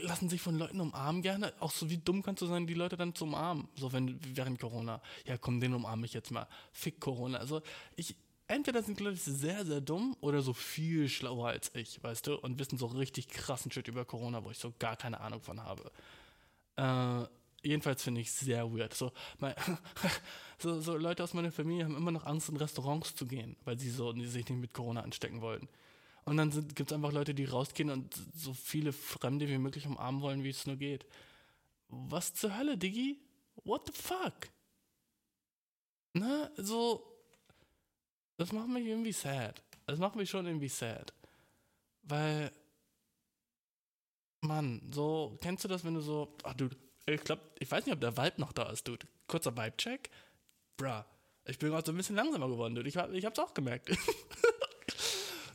lassen sich von Leuten umarmen gerne. Auch so wie dumm kannst du sein, die Leute dann zu umarmen. So wenn, während Corona. Ja, komm, den umarme ich jetzt mal. Fick Corona. Also ich, entweder sind Leute sehr, sehr dumm oder so viel schlauer als ich, weißt du? Und wissen so richtig krassen Shit über Corona, wo ich so gar keine Ahnung von habe. Äh, jedenfalls finde ich sehr weird. So, mein, so, so Leute aus meiner Familie haben immer noch Angst, in Restaurants zu gehen, weil sie so die sich nicht mit Corona anstecken wollen. Und dann gibt es einfach Leute, die rausgehen und so viele Fremde wie möglich umarmen wollen, wie es nur geht. Was zur Hölle, Diggi? What the fuck? Na, so. Das macht mich irgendwie sad. Das macht mich schon irgendwie sad. Weil. Mann, so, kennst du das, wenn du so. Ach, du, ich glaube, ich weiß nicht, ob der Vibe noch da ist, Dude. Kurzer Vibe-Check. Bruh. Ich bin gerade so ein bisschen langsamer geworden, Dude. Ich, ich hab's auch gemerkt.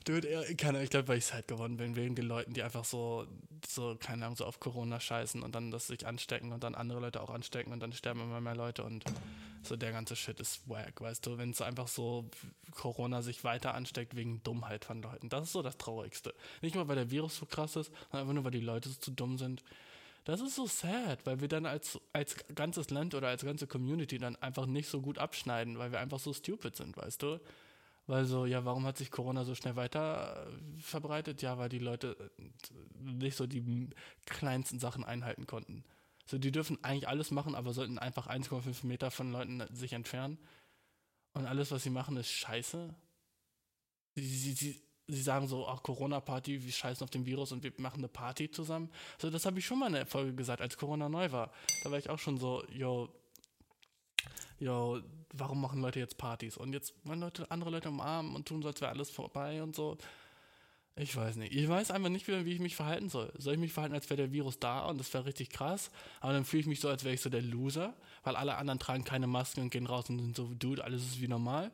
Dude, ja, keine, ich glaube, weil ich sad geworden bin, wegen den Leuten, die einfach so, so, keine Ahnung, so auf Corona scheißen und dann das sich anstecken und dann andere Leute auch anstecken und dann sterben immer mehr Leute und so der ganze Shit ist wack, weißt du, wenn es einfach so Corona sich weiter ansteckt wegen Dummheit von Leuten. Das ist so das Traurigste. Nicht mal, weil der Virus so krass ist, sondern einfach nur, weil die Leute so zu dumm sind. Das ist so sad, weil wir dann als, als ganzes Land oder als ganze Community dann einfach nicht so gut abschneiden, weil wir einfach so stupid sind, weißt du? Weil so, ja, warum hat sich Corona so schnell weiter äh, verbreitet? Ja, weil die Leute äh, nicht so die kleinsten Sachen einhalten konnten. So, die dürfen eigentlich alles machen, aber sollten einfach 1,5 Meter von Leuten sich entfernen. Und alles, was sie machen, ist scheiße. Sie, sie, sie, sie sagen so, ach, Corona-Party, wir scheißen auf den Virus und wir machen eine Party zusammen. So, das habe ich schon mal in der Folge gesagt, als Corona neu war. Da war ich auch schon so, yo, yo, warum machen Leute jetzt Partys? Und jetzt wollen Leute andere Leute umarmen und tun so, als wäre alles vorbei und so. Ich weiß nicht. Ich weiß einfach nicht, wie wie ich mich verhalten soll. Soll ich mich verhalten, als wäre der Virus da und das wäre richtig krass? Aber dann fühle ich mich so, als wäre ich so der Loser, weil alle anderen tragen keine Masken und gehen raus und sind so, Dude, alles ist wie normal.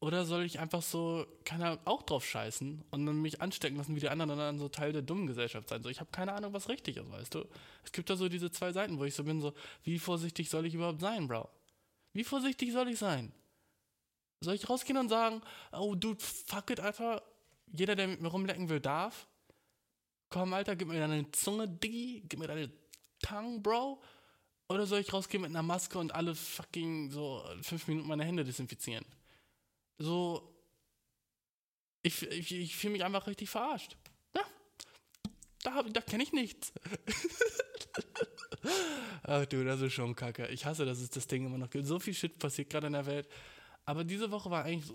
Oder soll ich einfach so, keine Ahnung, auch drauf scheißen und dann mich anstecken lassen wie die anderen und dann so Teil der dummen Gesellschaft sein? So, ich habe keine Ahnung, was richtig ist, weißt du? Es gibt da so diese zwei Seiten, wo ich so bin, so, wie vorsichtig soll ich überhaupt sein, Bro? Wie vorsichtig soll ich sein? Soll ich rausgehen und sagen, oh dude, fuck it, Alter, jeder, der mit mir rumlecken will, darf? Komm, Alter, gib mir deine Zunge, Diggi, gib mir deine Tongue, Bro. Oder soll ich rausgehen mit einer Maske und alle fucking so fünf Minuten meine Hände desinfizieren? So, ich, ich, ich fühle mich einfach richtig verarscht. Ja, da, da kenne ich nichts. Ach du, das ist schon kacke. Ich hasse, dass es das Ding immer noch gibt. So viel Shit passiert gerade in der Welt. Aber diese Woche war eigentlich so,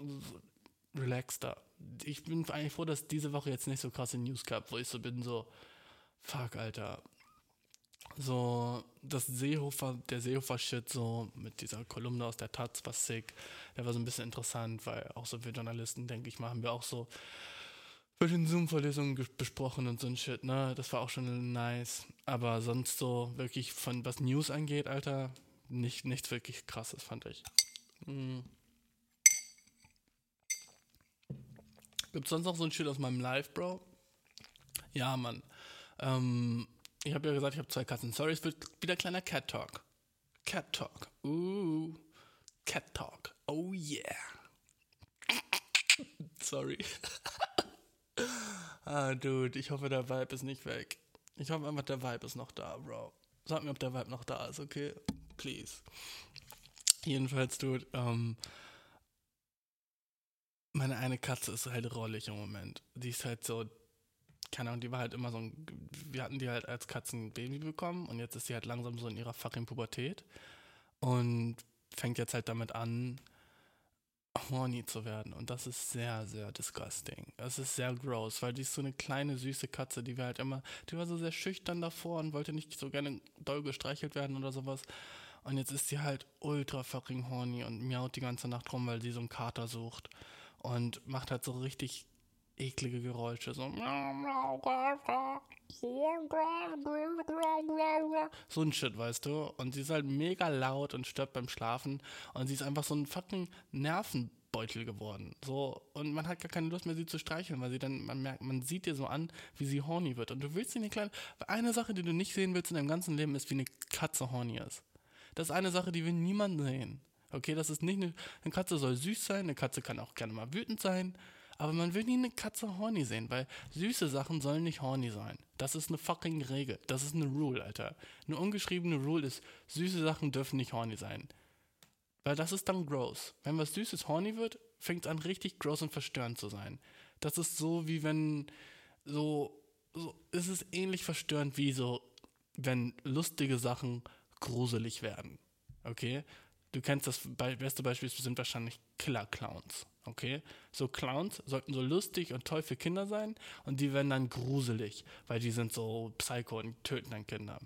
relaxter. Ich bin eigentlich froh, dass diese Woche jetzt nicht so krasse News gab, wo ich so bin, so, fuck, Alter. so das Seehofer, der Seehofer-Shit so mit dieser Kolumne aus der Taz war sick. Der war so ein bisschen interessant, weil auch so für Journalisten, denke ich mal, haben wir auch so bei den Zoom-Vorlesungen besprochen und so ein Shit, ne? Das war auch schon nice. Aber sonst so wirklich von was News angeht, Alter, nicht, nichts wirklich krasses, fand ich. Mhm. Gibt's sonst noch so ein Shit aus meinem Live, Bro? Ja, Mann. Ähm, ich habe ja gesagt, ich habe zwei Katzen. Sorry, es wird wieder kleiner Cat Talk. Cat Talk. Uh. Cat Talk. Oh yeah. Sorry. ah, Dude, ich hoffe, der Vibe ist nicht weg. Ich hoffe einfach, der Vibe ist noch da, Bro. Sag mir, ob der Vibe noch da ist, okay? Please. Jedenfalls, Dude, ähm, meine eine Katze ist halt rollig im Moment. Die ist halt so, keine Ahnung, die war halt immer so ein, wir hatten die halt als Katzenbaby bekommen und jetzt ist sie halt langsam so in ihrer fucking Pubertät und fängt jetzt halt damit an, horny zu werden und das ist sehr, sehr disgusting. Das ist sehr gross, weil die ist so eine kleine, süße Katze, die wir halt immer, die war so sehr schüchtern davor und wollte nicht so gerne doll gestreichelt werden oder sowas. Und jetzt ist sie halt ultra fucking horny und miaut die ganze Nacht rum, weil sie so einen Kater sucht und macht halt so richtig eklige Geräusche, so so ein Shit, weißt du? Und sie ist halt mega laut und stört beim Schlafen und sie ist einfach so ein fucking Nervenbeutel geworden. So, und man hat gar keine Lust mehr, sie zu streicheln, weil sie dann, man merkt, man sieht ihr so an, wie sie horny wird. Und du willst sie nicht klein. Eine Sache, die du nicht sehen willst in deinem ganzen Leben, ist, wie eine Katze horny ist. Das ist eine Sache, die will niemand sehen. Okay, das ist nicht eine, eine Katze soll süß sein, eine Katze kann auch gerne mal wütend sein, aber man will nie eine Katze horny sehen, weil süße Sachen sollen nicht horny sein. Das ist eine fucking Regel. Das ist eine Rule, Alter. Eine ungeschriebene Rule ist, süße Sachen dürfen nicht horny sein. Weil das ist dann gross. Wenn was Süßes horny wird, fängt es an richtig gross und verstörend zu sein. Das ist so wie wenn so, so es ist ähnlich verstörend wie so, wenn lustige Sachen gruselig werden. Okay? Du kennst das be beste Beispiel sind wahrscheinlich Killer-Clowns. Okay? So Clowns sollten so lustig und toll für Kinder sein und die werden dann gruselig, weil die sind so psycho und töten dann Kinder.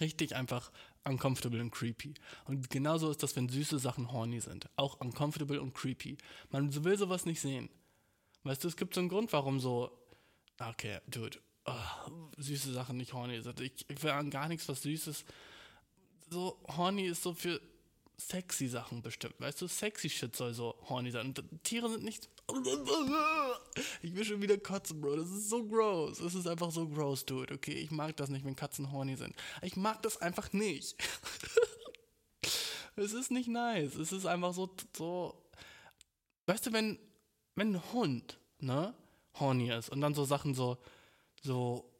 Richtig einfach uncomfortable und creepy. Und genauso ist das, wenn süße Sachen horny sind. Auch uncomfortable und creepy. Man will sowas nicht sehen. Weißt du, es gibt so einen Grund, warum so, okay, dude, oh, süße Sachen nicht horny sind. Ich, ich will an gar nichts, was Süßes. So, horny ist so für sexy Sachen bestimmt. Weißt du, sexy Shit soll so horny sein. Und Tiere sind nicht. Ich will schon wieder kotzen, Bro. Das ist so gross. Es ist einfach so gross, dude. Okay, ich mag das nicht, wenn Katzen horny sind. Ich mag das einfach nicht. es ist nicht nice. Es ist einfach so, so. Weißt du, wenn, wenn ein Hund, ne, horny ist und dann so Sachen so, so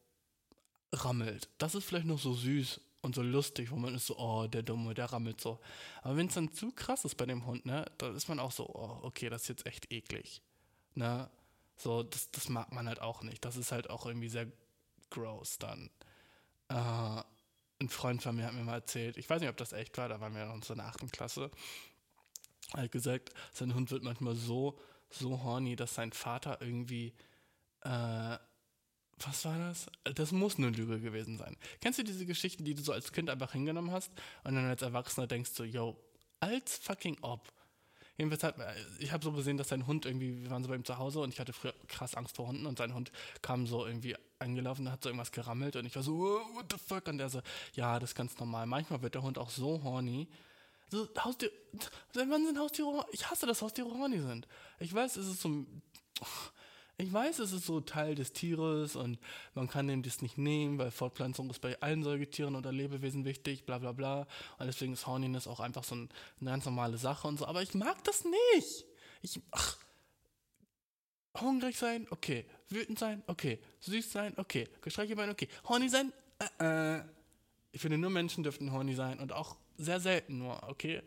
rammelt, das ist vielleicht noch so süß und so lustig, wo man ist so, oh, der Dumme, der rammelt so. Aber wenn es dann zu krass ist bei dem Hund, ne, dann ist man auch so, oh, okay, das ist jetzt echt eklig. Ne? So, das, das mag man halt auch nicht. Das ist halt auch irgendwie sehr gross dann. Äh, ein Freund von mir hat mir mal erzählt, ich weiß nicht, ob das echt war, da waren wir noch in so einer achten Klasse, hat gesagt, sein Hund wird manchmal so, so horny, dass sein Vater irgendwie, äh, was war das? Das muss eine Lüge gewesen sein. Kennst du diese Geschichten, die du so als Kind einfach hingenommen hast und dann als Erwachsener denkst du, yo, als fucking ob. Jedenfalls hat, ich habe so gesehen, dass sein Hund irgendwie, wir waren so bei ihm zu Hause und ich hatte früher krass Angst vor Hunden und sein Hund kam so irgendwie angelaufen und hat so irgendwas gerammelt und ich war so, what the fuck? Und der so, ja, das ist ganz normal. Manchmal wird der Hund auch so horny. So, Haustier, wann sind Haustiere, ich hasse, dass Haustiere horny sind. Ich weiß, es ist so, ich weiß, es ist so Teil des Tieres und man kann dem das nicht nehmen, weil Fortpflanzung ist bei allen Säugetieren oder Lebewesen wichtig, bla bla bla. Und deswegen ist Horniness auch einfach so ein, eine ganz normale Sache und so. Aber ich mag das nicht. Ich, ach, hungrig sein, okay. Wütend sein, okay. Süß sein, okay. Gestreichelt sein, okay. Horny sein, äh, äh. Ich finde, nur Menschen dürften horny sein und auch sehr selten nur, okay?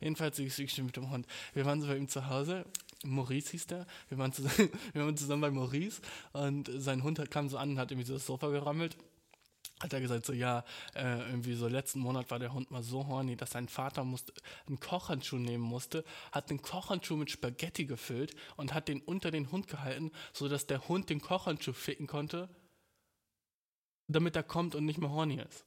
Jedenfalls ich ich mit dem Hund. Wir waren so bei ihm zu Hause. Maurice hieß der. Wir waren, zusammen, wir waren zusammen bei Maurice und sein Hund kam so an und hat irgendwie so das Sofa gerammelt. Hat er gesagt, so ja, äh, irgendwie so letzten Monat war der Hund mal so horny, dass sein Vater musste, einen Kochhandschuh nehmen musste, hat den Kochhandschuh mit Spaghetti gefüllt und hat den unter den Hund gehalten, sodass der Hund den Kochhandschuh ficken konnte damit er kommt und nicht mehr horny ist.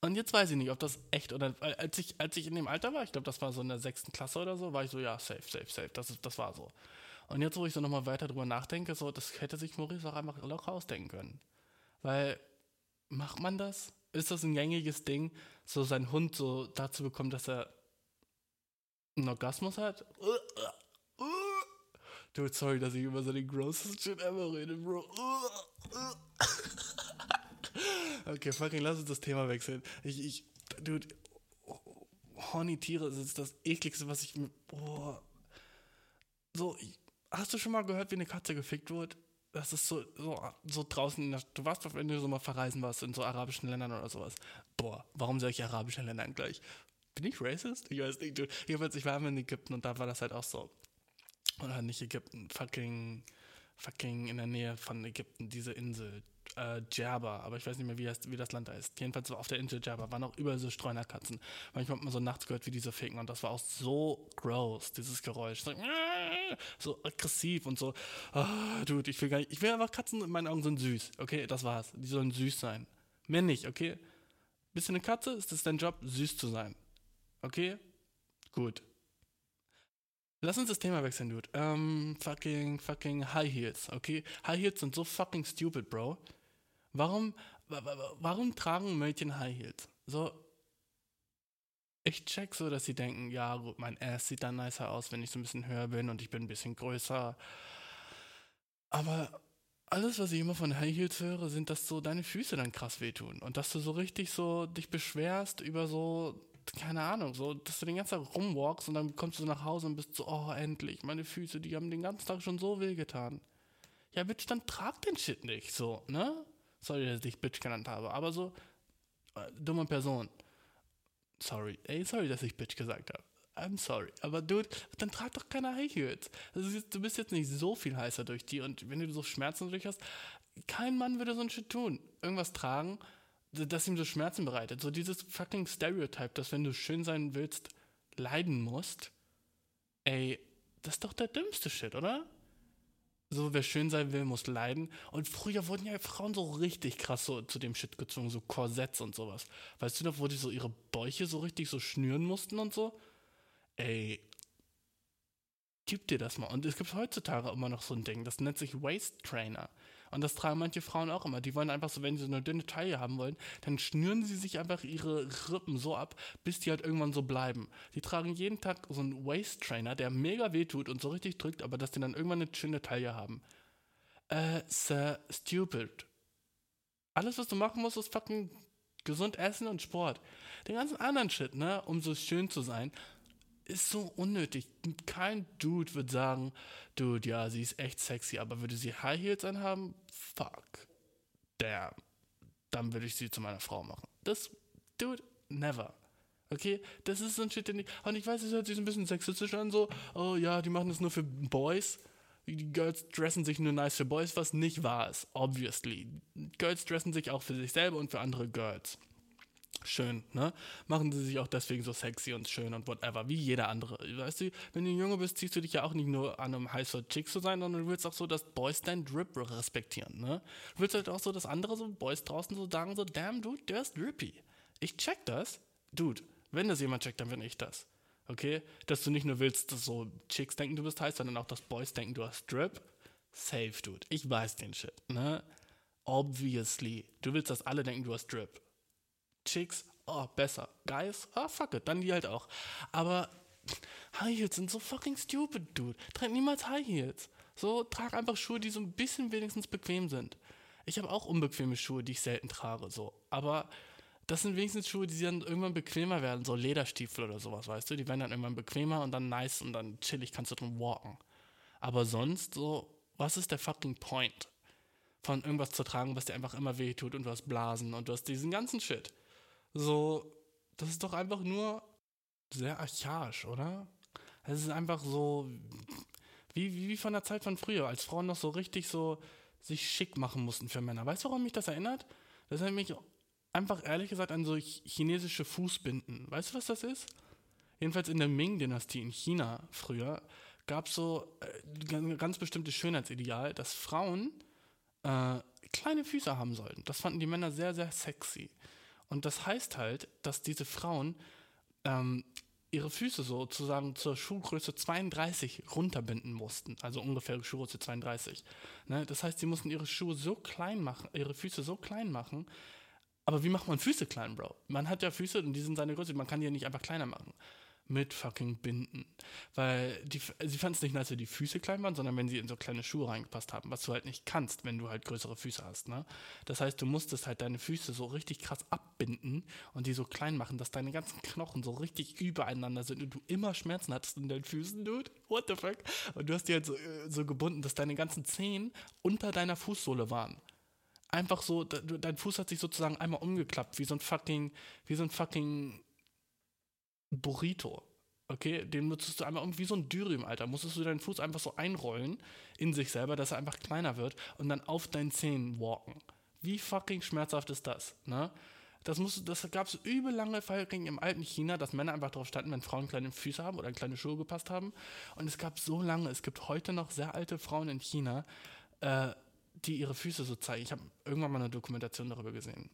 Und jetzt weiß ich nicht, ob das echt oder als ich, als ich in dem Alter war, ich glaube, das war so in der sechsten Klasse oder so, war ich so, ja, safe, safe, safe. Das, das war so. Und jetzt, wo ich so nochmal weiter drüber nachdenke, so, das hätte sich Maurice auch einfach locker ausdenken können. Weil, macht man das? Ist das ein gängiges Ding, so seinen Hund so dazu bekommen, dass er einen Orgasmus hat? Dude, sorry, dass ich über so den grossest Shit ever rede, Bro. Okay, fucking, lass uns das Thema wechseln. Ich, ich, dude, horny Tiere ist das ekligste, was ich mir, boah. So, ich, hast du schon mal gehört, wie eine Katze gefickt wird? Das ist so, so, so draußen, der, du warst wenn du so mal verreisen warst, in so arabischen Ländern oder sowas. Boah, warum solche arabischen Länder gleich? Bin ich racist? Ich weiß nicht. Du, jedenfalls, ich war in Ägypten und da war das halt auch so. Oder nicht Ägypten, fucking, fucking in der Nähe von Ägypten, diese Insel, äh, Djerba, aber ich weiß nicht mehr, wie, heißt, wie das Land heißt. Jedenfalls auf der Insel Djerba waren auch überall so Streunerkatzen. Manchmal hat man so nachts gehört, wie diese ficken und das war auch so gross, dieses Geräusch. So, so aggressiv und so. Oh, dude, ich will gar nicht, ich will einfach Katzen in meinen Augen sind süß. Okay, das war's. Die sollen süß sein. Mehr nicht, okay? Bist du eine Katze, ist es dein Job, süß zu sein. Okay? Gut. Lass uns das Thema wechseln, Dude. Ähm, fucking, fucking High Heels, okay? High Heels sind so fucking stupid, Bro. Warum, warum tragen Mädchen High Heels? So, ich check so, dass sie denken, ja, gut, mein Ass sieht dann nicer aus, wenn ich so ein bisschen höher bin und ich bin ein bisschen größer. Aber alles, was ich immer von High Heels höre, sind, dass so deine Füße dann krass wehtun und dass du so richtig so dich beschwerst über so keine Ahnung, so, dass du den ganzen Tag rumwalkst und dann kommst du nach Hause und bist so, oh, endlich, meine Füße, die haben den ganzen Tag schon so weh getan. Ja, Bitch, dann trag den Shit nicht, so, ne? Sorry, dass ich dich Bitch genannt habe, aber so, äh, dumme Person. Sorry, ey, sorry, dass ich Bitch gesagt habe. I'm sorry. Aber dude, dann trag doch keine High Heels. du bist jetzt nicht so viel heißer durch die und wenn du so Schmerzen durch hast, kein Mann würde so ein Shit tun. Irgendwas tragen das ihm so Schmerzen bereitet. So dieses fucking Stereotype, dass wenn du schön sein willst, leiden musst. Ey, das ist doch der dümmste Shit, oder? So, wer schön sein will, muss leiden. Und früher wurden ja Frauen so richtig krass so zu dem Shit gezwungen, so Korsetts und sowas. Weißt du noch, wo die so ihre Bäuche so richtig so schnüren mussten und so? Ey, gib dir das mal. Und es gibt heutzutage immer noch so ein Ding, das nennt sich Waist Trainer. Und das tragen manche Frauen auch immer. Die wollen einfach so, wenn sie so eine dünne Taille haben wollen, dann schnüren sie sich einfach ihre Rippen so ab, bis die halt irgendwann so bleiben. Die tragen jeden Tag so einen Waist Trainer, der mega wehtut und so richtig drückt, aber dass die dann irgendwann eine schöne Taille haben. Äh, so stupid. Alles, was du machen musst, ist fucking gesund essen und Sport. Den ganzen anderen Shit, ne, um so schön zu sein, ist so unnötig. Kein Dude wird sagen, Dude, ja, sie ist echt sexy, aber würde sie High Heels anhaben? Fuck. Damn. Dann würde ich sie zu meiner Frau machen. Das, Dude, never. Okay, das ist so ein Shit, den ich. Und ich weiß, es hört sich so ein bisschen sexistisch an, so, oh ja, die machen das nur für Boys. Die Girls dressen sich nur nice für Boys, was nicht wahr ist, obviously. Girls dressen sich auch für sich selber und für andere Girls schön, ne? Machen sie sich auch deswegen so sexy und schön und whatever, wie jeder andere. Weißt du, wenn du ein Junge bist, ziehst du dich ja auch nicht nur an, um heiß für Chick zu sein, sondern du willst auch so, dass Boys dein Drip respektieren, ne? Du willst halt auch so, dass andere so Boys draußen so sagen, so, damn, dude, der ist drippy. Ich check das. Dude, wenn das jemand checkt, dann bin ich das. Okay? Dass du nicht nur willst, dass so Chicks denken, du bist heiß, sondern auch, dass Boys denken, du hast Drip. Safe, dude. Ich weiß den Shit, ne? Obviously. Du willst, dass alle denken, du hast Drip. Chicks, oh, besser. Guys, ah, fuck it, dann die halt auch. Aber High Heels sind so fucking stupid, dude. Trag niemals High Heels. So, trag einfach Schuhe, die so ein bisschen wenigstens bequem sind. Ich habe auch unbequeme Schuhe, die ich selten trage, so. Aber das sind wenigstens Schuhe, die dann irgendwann bequemer werden, so Lederstiefel oder sowas, weißt du? Die werden dann irgendwann bequemer und dann nice und dann chillig kannst du drum walken. Aber sonst, so, was ist der fucking Point? Von irgendwas zu tragen, was dir einfach immer weh tut und du hast Blasen und du hast diesen ganzen Shit. So, das ist doch einfach nur sehr archaisch, oder? Es ist einfach so, wie, wie von der Zeit von früher, als Frauen noch so richtig so sich schick machen mussten für Männer. Weißt du, warum mich das erinnert? Das erinnert mich einfach ehrlich gesagt an so chinesische Fußbinden. Weißt du, was das ist? Jedenfalls in der Ming-Dynastie in China früher gab es so äh, ein ganz bestimmtes Schönheitsideal, dass Frauen äh, kleine Füße haben sollten. Das fanden die Männer sehr, sehr sexy. Und das heißt halt, dass diese Frauen ähm, ihre Füße sozusagen zur Schuhgröße 32 runterbinden mussten. Also ungefähr Schuhgröße 32. Ne? Das heißt, sie mussten ihre Schuhe so klein machen, ihre Füße so klein machen. Aber wie macht man Füße klein, Bro? Man hat ja Füße und die sind seine Größe, man kann die ja nicht einfach kleiner machen mit fucking Binden. Weil die, sie fanden es nicht wenn die Füße klein waren, sondern wenn sie in so kleine Schuhe reingepasst haben, was du halt nicht kannst, wenn du halt größere Füße hast. Ne? Das heißt, du musstest halt deine Füße so richtig krass abbinden und die so klein machen, dass deine ganzen Knochen so richtig übereinander sind und du immer Schmerzen hattest in deinen Füßen, dude. What the fuck? Und du hast die halt so, äh, so gebunden, dass deine ganzen Zehen unter deiner Fußsohle waren einfach so, dein Fuß hat sich sozusagen einmal umgeklappt, wie so ein fucking, wie so ein fucking Burrito. Okay, den musstest du einmal irgendwie so ein Dürüm, Alter. Musstest du deinen Fuß einfach so einrollen in sich selber, dass er einfach kleiner wird und dann auf deinen Zähnen walken. Wie fucking schmerzhaft ist das, ne? Das, das gab es übel lange Feierring im alten China, dass Männer einfach darauf standen, wenn Frauen kleine Füße haben oder kleine Schuhe gepasst haben. Und es gab so lange, es gibt heute noch sehr alte Frauen in China, äh, die ihre Füße so zeigen. Ich habe irgendwann mal eine Dokumentation darüber gesehen.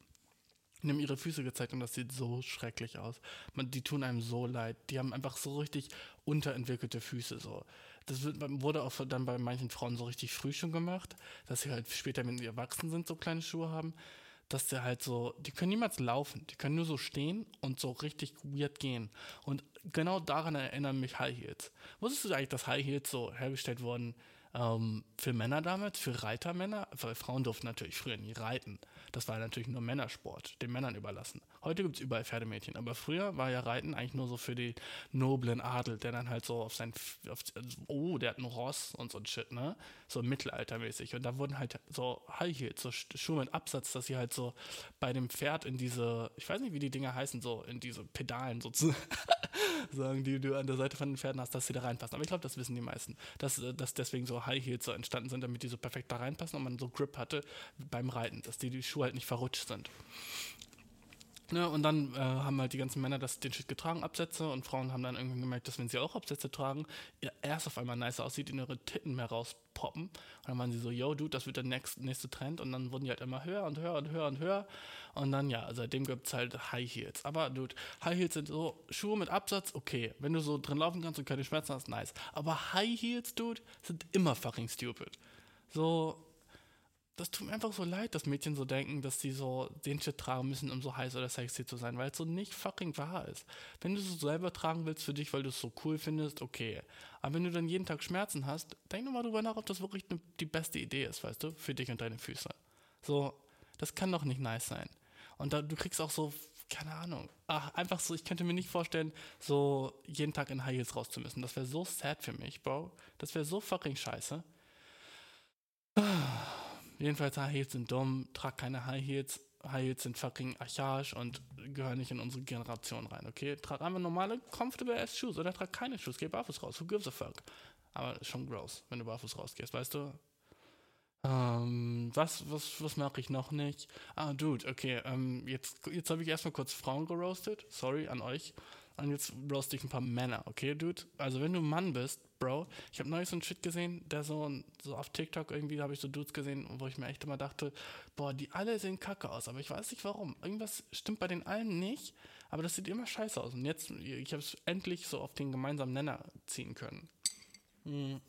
Haben ihre Füße gezeigt und das sieht so schrecklich aus. Man, die tun einem so leid. Die haben einfach so richtig unterentwickelte Füße. So. Das wird, wurde auch dann bei manchen Frauen so richtig früh schon gemacht, dass sie halt später, wenn sie erwachsen sind, so kleine Schuhe haben. Dass sie halt so, die können niemals laufen. Die können nur so stehen und so richtig weird gehen. Und genau daran erinnern mich High Heels. Wusstest du eigentlich, dass High Heels so hergestellt wurden ähm, für Männer damals, für Reitermänner? Weil Frauen durften natürlich früher nie reiten. Das war natürlich nur Männersport, den Männern überlassen. Heute gibt es überall Pferdemädchen, aber früher war ja Reiten eigentlich nur so für den noblen Adel, der dann halt so auf sein, auf, oh, der hat ein Ross und so ein Shit, ne? So mittelaltermäßig. Und da wurden halt so High Heels, so Schuhe mit Absatz, dass sie halt so bei dem Pferd in diese, ich weiß nicht, wie die Dinger heißen, so in diese Pedalen sozusagen, die du an der Seite von den Pferden hast, dass sie da reinpassen. Aber ich glaube, das wissen die meisten, dass, dass deswegen so High Heels so entstanden sind, damit die so perfekt da reinpassen und man so Grip hatte beim Reiten, dass die die Schuhe halt nicht verrutscht sind. Ne, und dann äh, haben halt die ganzen Männer das, den Shit getragen, Absätze, und Frauen haben dann irgendwie gemerkt, dass wenn sie auch Absätze tragen, ihr erst auf einmal nicer aussieht, in ihre Titten mehr rauspoppen. Und dann waren sie so, yo, dude, das wird der next, nächste Trend. Und dann wurden die halt immer höher und höher und höher und höher. Und dann, ja, seitdem gibt es halt High Heels. Aber, dude, High Heels sind so Schuhe mit Absatz, okay. Wenn du so drin laufen kannst und keine Schmerzen hast, nice. Aber High Heels, dude, sind immer fucking stupid. So, das tut mir einfach so leid, dass Mädchen so denken, dass sie so den Shit tragen müssen, um so heiß oder sexy zu sein, weil es so nicht fucking wahr ist. Wenn du es selber tragen willst für dich, weil du es so cool findest, okay. Aber wenn du dann jeden Tag Schmerzen hast, denk doch mal drüber nach, ob das wirklich ne, die beste Idee ist, weißt du, für dich und deine Füße. So, das kann doch nicht nice sein. Und da, du kriegst auch so, keine Ahnung, ach, einfach so, ich könnte mir nicht vorstellen, so jeden Tag in High Heels raus. Das wäre so sad für mich, Bro. Das wäre so fucking scheiße. Jedenfalls High Heels sind dumm, trag keine High Heels. High Heels sind fucking archaisch und gehören nicht in unsere Generation rein, okay? Trag einfach normale, comfortable ass Shoes oder trag keine Shoes, geh barfuß raus. Who gives a fuck? Aber schon gross, wenn du barfuß rausgehst, weißt du? Ähm, was, was, was mache ich noch nicht? Ah, Dude, okay, ähm, jetzt, jetzt habe ich erstmal kurz Frauen geroastet. Sorry an euch. Und jetzt roast ich ein paar Männer, okay, Dude? Also, wenn du Mann bist, Bro, ich habe neulich so einen Shit gesehen, der so, so auf TikTok irgendwie habe ich so Dudes gesehen, wo ich mir echt immer dachte, boah, die alle sehen kacke aus, aber ich weiß nicht warum. Irgendwas stimmt bei den allen nicht, aber das sieht immer scheiße aus. Und jetzt, ich habe es endlich so auf den gemeinsamen Nenner ziehen können. Hm.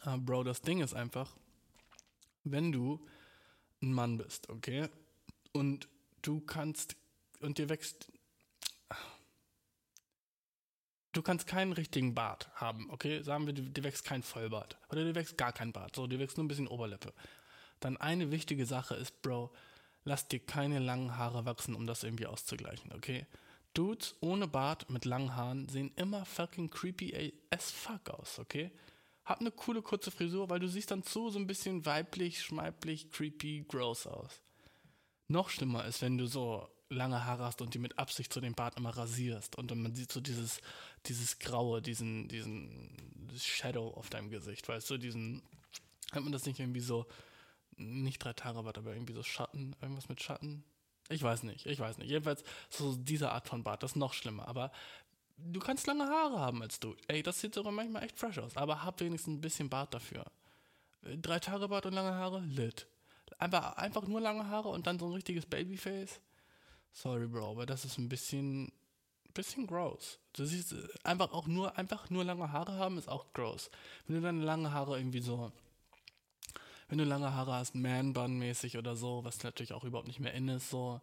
Ah, Bro, das Ding ist einfach, wenn du ein Mann bist, okay, und du kannst und dir wächst. Du kannst keinen richtigen Bart haben, okay? Sagen wir, dir wächst kein Vollbart. Oder dir wächst gar kein Bart. So, dir wächst nur ein bisschen Oberlippe. Dann eine wichtige Sache ist, Bro, lass dir keine langen Haare wachsen, um das irgendwie auszugleichen, okay? Dudes ohne Bart mit langen Haaren sehen immer fucking creepy as fuck aus, okay? Hab eine coole kurze Frisur, weil du siehst dann zu so ein bisschen weiblich, schmeiblich, creepy, gross aus. Noch schlimmer ist, wenn du so lange Haare hast und die mit Absicht zu dem Bart immer rasierst und dann man sieht so dieses, dieses Graue, diesen, diesen Shadow auf deinem Gesicht, weißt du, diesen, hat man das nicht irgendwie so, nicht drei Tage Bart, aber irgendwie so Schatten, irgendwas mit Schatten? Ich weiß nicht, ich weiß nicht. Jedenfalls so diese Art von Bart, das ist noch schlimmer, aber du kannst lange Haare haben als du. Ey, das sieht sogar manchmal echt fresh aus, aber hab wenigstens ein bisschen Bart dafür. Drei Tage Bart und lange Haare, lit. Einfach, einfach nur lange Haare und dann so ein richtiges Babyface. Sorry, Bro, aber das ist ein bisschen, bisschen gross. Du siehst, äh, einfach auch nur, einfach nur lange Haare haben ist auch gross. Wenn du deine lange Haare irgendwie so, wenn du lange Haare hast, Man-Bun-mäßig oder so, was natürlich auch überhaupt nicht mehr in ist, so.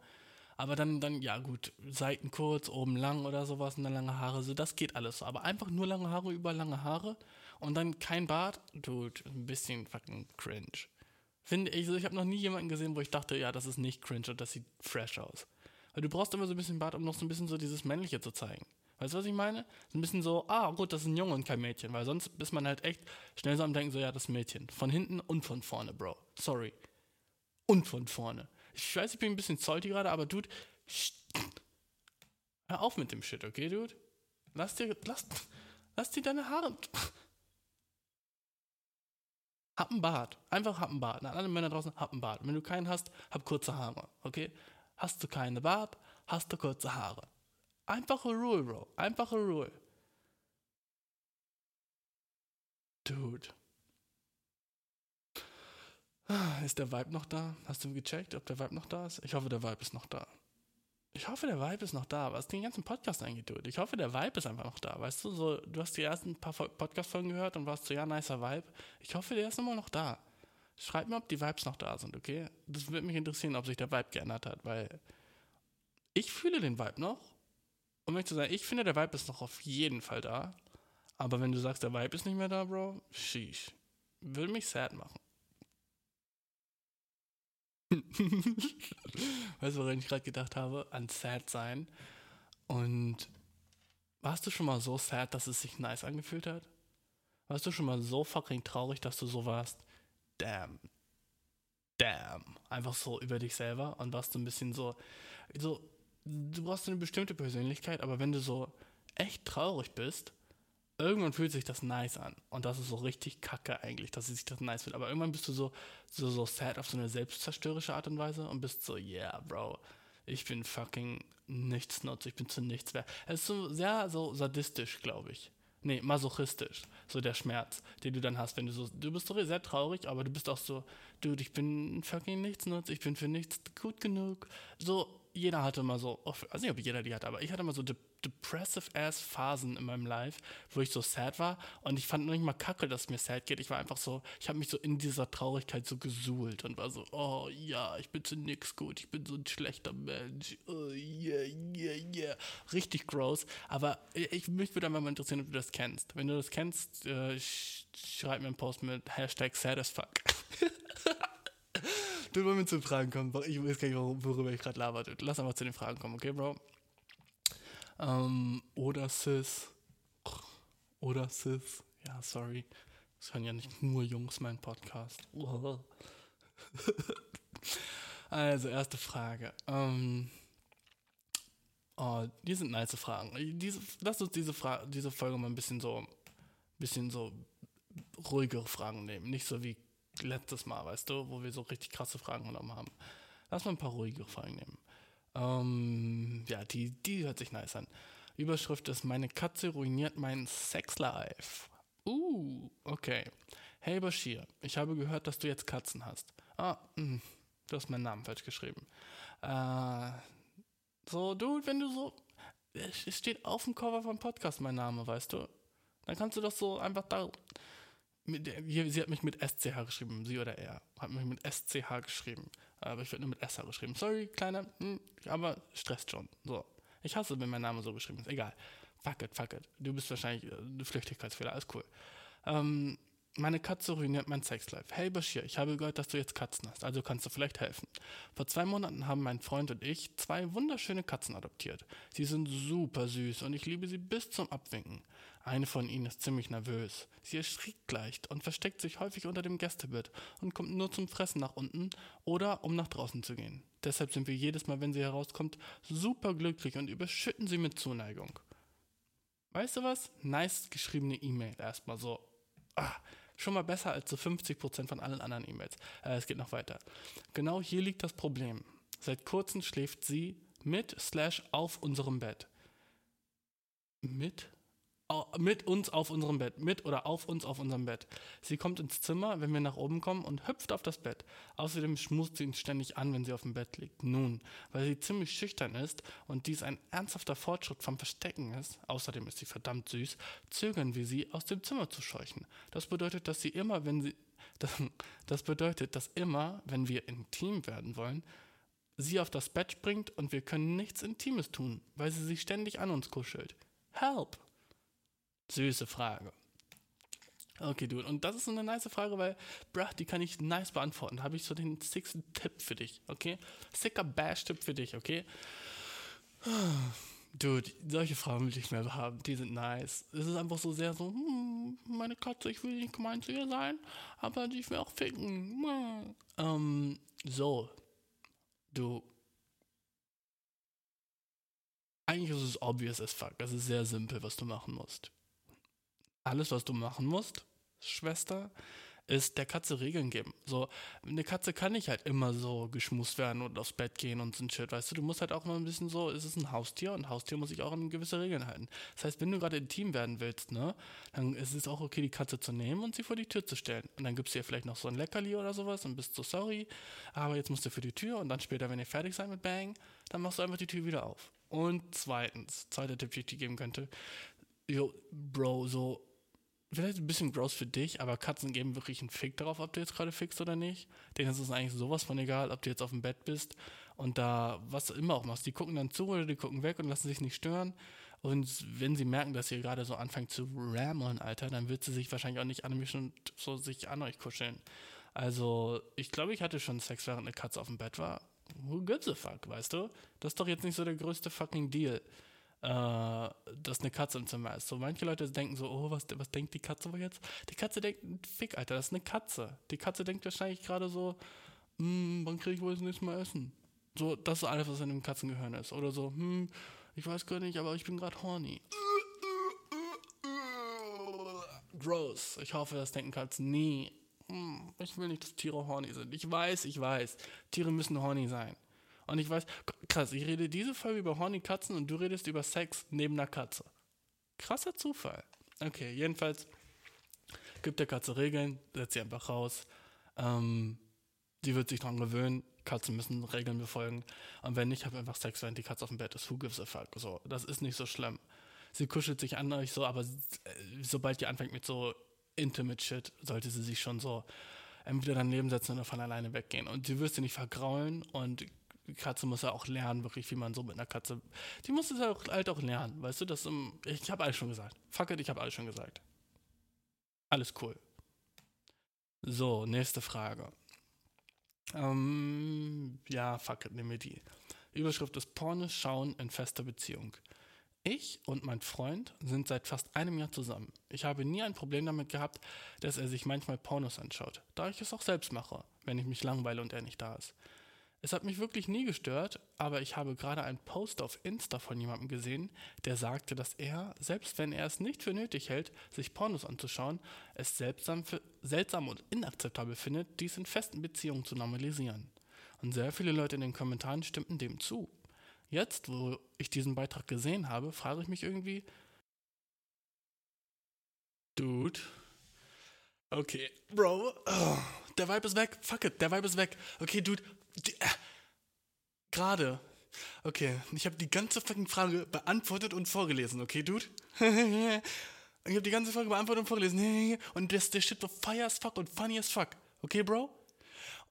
Aber dann, dann, ja gut, Seiten kurz, oben lang oder sowas und dann lange Haare, so, das geht alles so. Aber einfach nur lange Haare über lange Haare und dann kein Bart, dude, ein bisschen fucking cringe. Finde ich, also ich habe noch nie jemanden gesehen, wo ich dachte, ja, das ist nicht cringe und das sieht fresh aus. Weil du brauchst immer so ein bisschen Bart, um noch so ein bisschen so dieses Männliche zu zeigen. Weißt du, was ich meine? So ein bisschen so, ah, gut, das ist ein Junge und kein Mädchen, weil sonst ist man halt echt schnell so am Denken, so, ja, das ein Mädchen. Von hinten und von vorne, Bro. Sorry. Und von vorne. Ich weiß, ich bin ein bisschen salty gerade, aber Dude, hör auf mit dem Shit, okay, Dude? Lass dir, lass, lass dir deine Haare. Hab einen Bart. Einfach hab einen Bart. An alle Männer draußen, hab einen Bart. Wenn du keinen hast, hab kurze Haare, okay? Hast du keine Bart, hast du kurze Haare. Einfache Rule, Bro. Einfache Rule. Dude. Ist der Vibe noch da? Hast du gecheckt, ob der Vibe noch da ist? Ich hoffe, der Vibe ist noch da. Ich hoffe, der Vibe ist noch da, was den ganzen Podcast angeht, dude. Ich hoffe, der Vibe ist einfach noch da. Weißt du, so, du hast die ersten paar Fol- Podcast-Folgen gehört und warst so, ja, nicer Vibe. Ich hoffe, der ist immer noch da. Schreib mir, ob die Vibes noch da sind, okay? Das würde mich interessieren, ob sich der Vibe geändert hat, weil ich fühle den Vibe noch. Und möchte sagen, ich finde, der Vibe ist noch auf jeden Fall da. Aber wenn du sagst, der Vibe ist nicht mehr da, Bro, sheesh. Würde mich sad machen. weißt du, woran ich gerade gedacht habe? An sad sein. Und warst du schon mal so sad, dass es sich nice angefühlt hat? Warst du schon mal so fucking traurig, dass du so warst? Damn. Damn. Einfach so über dich selber und warst so ein bisschen so, so, du brauchst eine bestimmte Persönlichkeit, aber wenn du so echt traurig bist, irgendwann fühlt sich das nice an. Und das ist so richtig kacke eigentlich, dass sich das nice fühlt. Aber irgendwann bist du so, so, so sad auf so eine selbstzerstörerische Art und Weise und bist so, yeah, Bro, ich bin fucking nichtsnutz, ich bin zu nichts wert. Es ist so sehr so sadistisch, glaube ich. Nee, masochistisch. So der Schmerz, den du dann hast, wenn du so, du bist so sehr traurig, aber du bist auch so, dude, ich bin fucking nichtsnutz, ich bin für nichts gut genug. So, jeder hatte mal so, also nicht, ob jeder die hatte, aber ich hatte mal so de depressive ass Phasen in meinem Life, wo ich so sad war und ich fand noch nicht mal kacke, dass es mir sad geht. Ich war einfach so, ich habe mich so in dieser Traurigkeit so gesuhlt und war so, oh ja, ich bin zu nix gut, ich bin so ein schlechter Mensch. Oh yeah, yeah, yeah. Richtig gross. Aber ich, mich würde einfach mal interessieren, ob du das kennst. Wenn du das kennst, äh, sch schreib mir einen Post mit Hashtag sad as fuck. Du wollen wir zu den Fragen kommen. Ich weiß gar nicht, wor- worüber ich gerade laber. dude. Lass einfach zu den Fragen kommen, okay, Bro? Ähm, oder Sis. Oder Sis. Ja, sorry. Das hören ja nicht nur Jungs meinen Podcast. Also, erste Frage. Ähm, oh, die sind nice Fragen. Diese, lass uns diese, Fra diese Folge mal ein bisschen so, bisschen so ruhigere Fragen nehmen. Nicht so wie letztes Mal, weißt du, wo wir so richtig krasse Fragen genommen haben. Lass mal ein paar ruhigere Fragen nehmen. Ähm, ja, die, die hört sich nice an. Überschrift ist: Meine Katze ruiniert mein Sexlife. Uh, okay. Hey Bashir, ich habe gehört, dass du jetzt Katzen hast. Ah, mh, du hast meinen Namen falsch geschrieben. Äh, so, du, wenn du so. Es steht auf dem Cover vom Podcast mein Name, weißt du? Dann kannst du das so einfach da. Mit, der- sie hat mich mit SCH geschrieben, sie oder er. Hat mich mit SCH geschrieben. Aber ich werde nur mit SH geschrieben. Sorry, kleiner, hm, aber stresst schon. So. Ich hasse, wenn mein Name so geschrieben ist. Egal. Fuck it, fuck it. Du bist wahrscheinlich äh, eine Flüchtigkeitsfehler, alles cool. Ähm, meine Katze ruiniert mein Sexlife. Hey Bashir, ich habe gehört, dass du jetzt Katzen hast, also kannst du vielleicht helfen. Vor zwei Monaten haben mein Freund und ich zwei wunderschöne Katzen adoptiert. Sie sind super süß und ich liebe sie bis zum Abwinken. Eine von ihnen ist ziemlich nervös. Sie erschrickt leicht und versteckt sich häufig unter dem Gästebett und kommt nur zum Fressen nach unten oder um nach draußen zu gehen. Deshalb sind wir jedes Mal, wenn sie herauskommt, super glücklich und überschütten sie mit Zuneigung. Weißt du was? Nice geschriebene E-Mail erstmal so. Ah, schon mal besser als so 50% von allen anderen E-Mails. Äh, es geht noch weiter. Genau hier liegt das Problem. Seit kurzem schläft sie mit slash auf unserem Bett. Mit mit uns auf unserem Bett, mit oder auf uns auf unserem Bett. Sie kommt ins Zimmer, wenn wir nach oben kommen und hüpft auf das Bett. Außerdem schmust sie ihn ständig an, wenn sie auf dem Bett liegt. Nun, weil sie ziemlich schüchtern ist und dies ein ernsthafter Fortschritt vom Verstecken ist, außerdem ist sie verdammt süß, zögern wir sie, aus dem Zimmer zu scheuchen. Das bedeutet, dass sie immer, wenn sie das, das bedeutet, dass immer, wenn wir intim werden wollen, sie auf das Bett springt und wir können nichts Intimes tun, weil sie sich ständig an uns kuschelt. Help! Süße Frage. Okay, Dude. Und das ist eine nice Frage, weil, bruh, die kann ich nice beantworten. Da habe ich so den sixten Tipp für dich, okay? Sicker Bash-Tipp für dich, okay? Dude, solche Fragen will ich mehr haben. Die sind nice. Es ist einfach so sehr so, hm, meine Katze, ich will nicht gemein zu ihr sein, aber ich will auch ficken. Hm. Ähm, so. Du. Eigentlich ist es obvious as fuck. Es ist sehr simpel, was du machen musst. Alles, was du machen musst, Schwester, ist der Katze Regeln geben. So, eine Katze kann nicht halt immer so geschmust werden und aufs Bett gehen und so ein Shit, weißt du, du musst halt auch mal ein bisschen so, es ist ein Haustier und ein Haustier muss sich auch an gewisse Regeln halten. Das heißt, wenn du gerade intim werden willst, ne, dann ist es auch okay, die Katze zu nehmen und sie vor die Tür zu stellen. Und dann gibst du ihr vielleicht noch so ein Leckerli oder sowas und bist so sorry, aber jetzt musst du für die Tür und dann später, wenn ihr fertig seid mit Bang, dann machst du einfach die Tür wieder auf. Und zweitens, zweiter Tipp, den ich dir geben könnte, yo, Bro, so vielleicht ein bisschen gross für dich, aber Katzen geben wirklich einen Fick darauf, ob du jetzt gerade fickst oder nicht. Denen ist es eigentlich sowas von egal, ob du jetzt auf dem Bett bist und da was immer auch machst. Die gucken dann zu oder die gucken weg und lassen sich nicht stören. Und wenn sie merken, dass ihr gerade so anfängt zu rammeln, Alter, dann wird sie sich wahrscheinlich auch nicht anmischen und so sich an euch kuscheln. Also, ich glaube, ich hatte schon Sex, während eine Katze auf dem Bett war. Who gives a fuck, weißt du? Das ist doch jetzt nicht so der größte fucking Deal äh, dass eine Katze im Zimmer ist. So manche Leute denken so, oh, was, was denkt die Katze wohl jetzt? Die Katze denkt, fick, Alter, das ist eine Katze. Die Katze denkt wahrscheinlich gerade so, hm, wann kriege ich wohl das nächste Mal Essen? So, das ist alles, was in dem Katzengehirn ist. Oder so, hm, ich weiß gar nicht, aber ich bin gerade horny. Gross. Ich hoffe, das denken Katzen nie. Hm, ich will nicht, dass Tiere horny sind. Ich weiß, ich weiß. Tiere müssen horny sein. Und ich weiß, krass, ich rede diese Folge über horny Katzen und du redest über Sex neben einer Katze. Krasser Zufall. Okay, jedenfalls gibt der Katze Regeln, setzt sie einfach raus. Ähm, die wird sich dran gewöhnen. Katzen müssen Regeln befolgen. Und wenn nicht, hab einfach Sex, während die Katze auf dem Bett ist. Who gives a fuck? So, das ist nicht so schlimm. Sie kuschelt sich an euch so, aber äh, sobald ihr anfängt mit so intimate Shit, sollte sie sich schon so entweder daneben setzen oder von alleine weggehen. Und sie wirst sie nicht vergraulen und Katze muss ja auch lernen, wirklich, wie man so mit einer Katze. Die muss es auch, halt auch lernen, weißt du? Das, ähm, ich habe alles schon gesagt. Fuck it, ich habe alles schon gesagt. Alles cool. So, nächste Frage. Ähm, ja, fuck it, nehmen wir die. Überschrift ist Pornos schauen in fester Beziehung. Ich und mein Freund sind seit fast einem Jahr zusammen. Ich habe nie ein Problem damit gehabt, dass er sich manchmal Pornos anschaut, da ich es auch selbst mache, wenn ich mich langweile und er nicht da ist. Es hat mich wirklich nie gestört, aber ich habe gerade einen Post auf Insta von jemandem gesehen, der sagte, dass er, selbst wenn er es nicht für nötig hält, sich Pornos anzuschauen, es seltsam, für, seltsam und inakzeptabel findet, dies in festen Beziehungen zu normalisieren. Und sehr viele Leute in den Kommentaren stimmten dem zu. Jetzt, wo ich diesen Beitrag gesehen habe, frage ich mich irgendwie, Dude. Okay, Bro. Oh, der Vibe ist weg. Fuck it, der Vibe ist weg. Okay, Dude. Äh, Gerade. Okay, ich habe die ganze fucking Frage beantwortet und vorgelesen, okay, Dude? ich habe die ganze Frage beantwortet und vorgelesen. Und das, der Shit war fire as fuck und funny as fuck. Okay, Bro?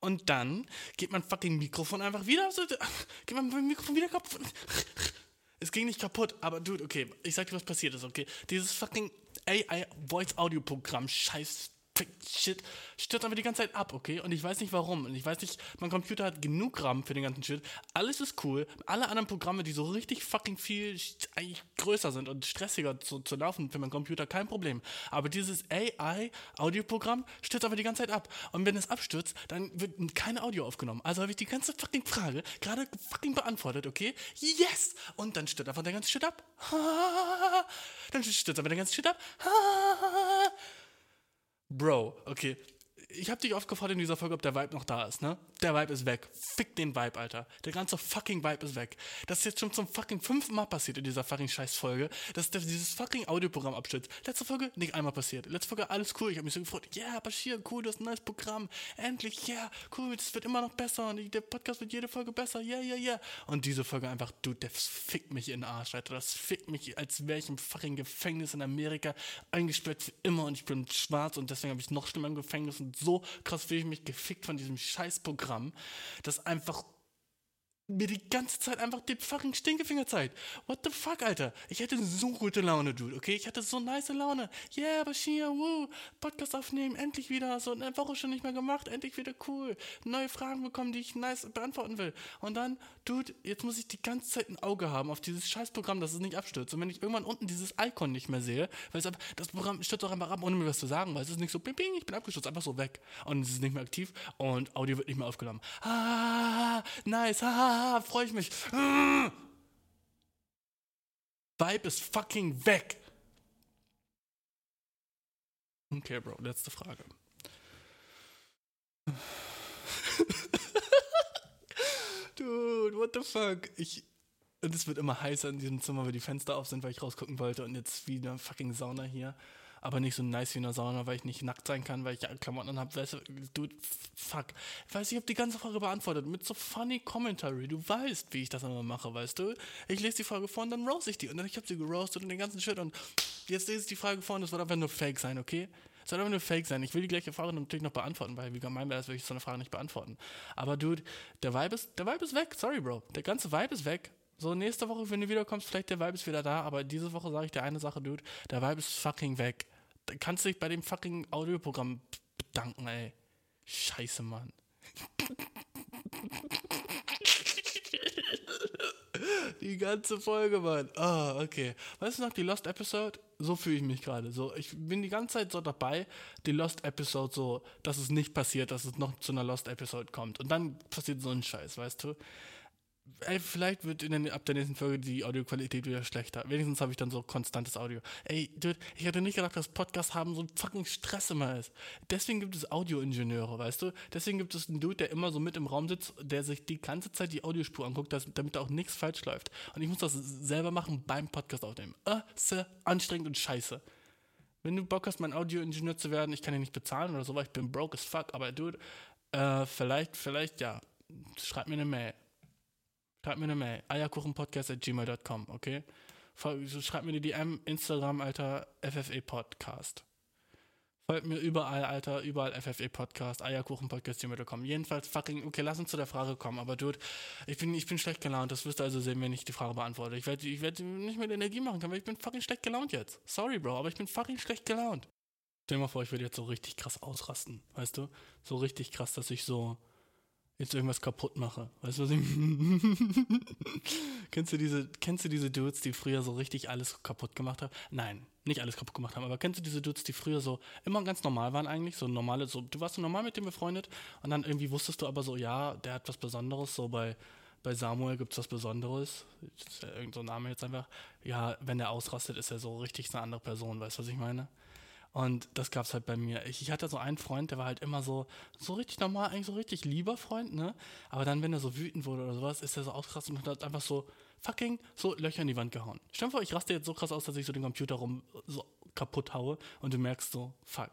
Und dann geht mein fucking Mikrofon einfach wieder. Geht mein Mikrofon wieder kaputt. Es ging nicht kaputt, aber dude, okay, ich sag dir, was passiert ist, okay? Dieses fucking AI-Voice-Audio-Programm, scheiß Fick, Shit, stürzt einfach die ganze Zeit ab, okay? Und ich weiß nicht warum. Und ich weiß nicht, mein Computer hat genug RAM für den ganzen Shit. Alles ist cool. Alle anderen Programme, die so richtig fucking viel eigentlich größer sind und stressiger zu, zu laufen für meinen Computer, kein Problem. Aber dieses AI-Audioprogramm stürzt einfach die ganze Zeit ab. Und wenn es abstürzt, dann wird kein Audio aufgenommen. Also habe ich die ganze fucking Frage gerade fucking beantwortet, okay? Yes! Und dann stürzt einfach der ganze Shit ab. Dann stürzt einfach der ganze Shit ab. Bro, okay. Ich habe dich oft gefragt in dieser Folge, ob der Vibe noch da ist, ne? Der Vibe ist weg. Fick den Vibe, Alter. Der ganze fucking Vibe ist weg. Das ist jetzt schon zum fucking fünften Mal passiert in dieser fucking Scheißfolge, dass der, dieses fucking Audioprogramm abstürzt. Letzte Folge nicht einmal passiert. Letzte Folge alles cool. Ich habe mich so gefreut. Ja, yeah, Bashir, cool, du hast ein neues Programm. Endlich, ja, yeah, cool, das wird immer noch besser und der Podcast wird jede Folge besser. Ja, ja, ja. Und diese Folge einfach, dude, der fickt mich in den Arsch, Alter. Das fickt mich, als wäre ich im fucking Gefängnis in Amerika eingesperrt für immer und ich bin schwarz und deswegen habe ich noch schlimmer im Gefängnis und so krass fühle ich mich gefickt von diesem Scheißprogramm, das einfach mir die ganze Zeit einfach den fucking Stinkefinger zeigt. What the fuck, Alter? Ich hatte so gute Laune, Dude, okay? Ich hatte so nice Laune. Yeah, Bashir, woo, Podcast aufnehmen, endlich wieder. So eine Woche schon nicht mehr gemacht, endlich wieder cool. Neue Fragen bekommen, die ich nice beantworten will. Und dann, Dude, jetzt muss ich die ganze Zeit ein Auge haben auf dieses Scheißprogramm, dass es nicht abstürzt. Und wenn ich irgendwann unten dieses Icon nicht mehr sehe, weil es, das Programm stürzt auch einfach ab, ohne mir was zu sagen, weil es ist nicht so, bing, bing, ich bin abgestürzt, einfach so weg. Und es ist nicht mehr aktiv und Audio wird nicht mehr aufgenommen. Ah, nice, haha ah, freue ich mich. Ah. Vibe ist fucking weg. Okay, Bro, letzte Frage. Dude, what the fuck? Ich. Und es wird immer heißer in diesem Zimmer, weil die Fenster auf sind, weil ich rausgucken wollte und jetzt wie eine fucking Sauna hier aber nicht so nice wie in der Sauna, weil ich nicht nackt sein kann, weil ich Klamotten habe. Weißt du, fuck. Ich weiß, ich habe die ganze Frage beantwortet mit so funny Commentary. Du weißt, wie ich das immer mache, weißt du? Ich lese die Frage vor und dann roast ich die. Und dann ich habe sie geroastet und den ganzen Shit. Und jetzt lese ich die Frage vor und es wird einfach nur Fake sein, okay? Es soll einfach nur Fake sein. Ich will die gleiche Frage natürlich noch beantworten, weil wie gemein wäre es, würde ich so eine Frage nicht beantworten. Aber Dude, der Vibe ist, der Vibe ist weg. Sorry, Bro. Der ganze Vibe ist weg. So, nächste Woche, wenn du wiederkommst, vielleicht der Vibe ist wieder da, aber diese Woche sage ich dir eine Sache, Dude. Der Vibe ist fucking weg kannst du dich bei dem fucking Audioprogramm bedanken, ey. Scheiße, Mann. die ganze Folge, Mann. Ah, oh, okay. Weißt du noch, die Lost Episode? So fühle ich mich gerade. So, ich bin die ganze Zeit so dabei, die Lost Episode so, dass es nicht passiert, dass es noch zu einer Lost Episode kommt. Und dann passiert so ein Scheiß, weißt du? Ey, vielleicht wird in der, ab der nächsten Folge die Audioqualität wieder schlechter. Wenigstens habe ich dann so konstantes Audio. Ey, dude, ich hätte nicht gedacht, dass Podcasts haben so ein fucking Stress immer ist. Deswegen gibt es Audioingenieure, weißt du? Deswegen gibt es einen Dude, der immer so mit im Raum sitzt, der sich die ganze Zeit die Audiospur anguckt, dass, damit da auch nichts falsch läuft. Und ich muss das selber machen beim Podcast aufnehmen. Äh, sehr anstrengend und scheiße. Wenn du Bock hast, mein Audioingenieur zu werden, ich kann ihn nicht bezahlen oder so, weil ich bin broke as fuck, aber dude, äh, vielleicht, vielleicht, ja, schreib mir eine Mail. Schreib mir eine Mail. eierkuchenpodcast.gmail.com, okay? Schreib mir eine DM, Instagram, Alter, FFE Podcast. Folgt mir überall, Alter, überall FFE Podcast, Eierkuchenpodcast.gmail.com. Jedenfalls fucking, okay, lass uns zu der Frage kommen, aber dude, ich bin, ich bin schlecht gelaunt, das wirst du also sehen, wenn ich die Frage beantworte. Ich werde ich werd nicht mehr Energie machen können, weil ich bin fucking schlecht gelaunt jetzt. Sorry, Bro, aber ich bin fucking schlecht gelaunt. Stell dir mal vor, ich würde jetzt so richtig krass ausrasten, weißt du? So richtig krass, dass ich so jetzt irgendwas kaputt mache. Weißt du, was ich kennst du diese Kennst du diese Dudes, die früher so richtig alles kaputt gemacht haben? Nein, nicht alles kaputt gemacht haben, aber kennst du diese Dudes, die früher so immer ganz normal waren eigentlich, so normale so du warst so normal mit dem befreundet und dann irgendwie wusstest du aber so, ja, der hat was Besonderes, so bei bei Samuel gibt es was Besonderes. Ja irgendein so Name jetzt einfach. Ja, wenn der ausrastet, ist er so richtig eine andere Person, weißt du, was ich meine? Und das gab es halt bei mir. Ich, ich, hatte so einen Freund, der war halt immer so, so richtig normal, eigentlich so richtig lieber Freund, ne? Aber dann, wenn er so wütend wurde oder sowas, ist er so ausgerastet und hat einfach so fucking so Löcher in die Wand gehauen. Stell dir vor, ich raste jetzt so krass aus, dass ich so den Computer rum so kaputt haue und du merkst so, fuck.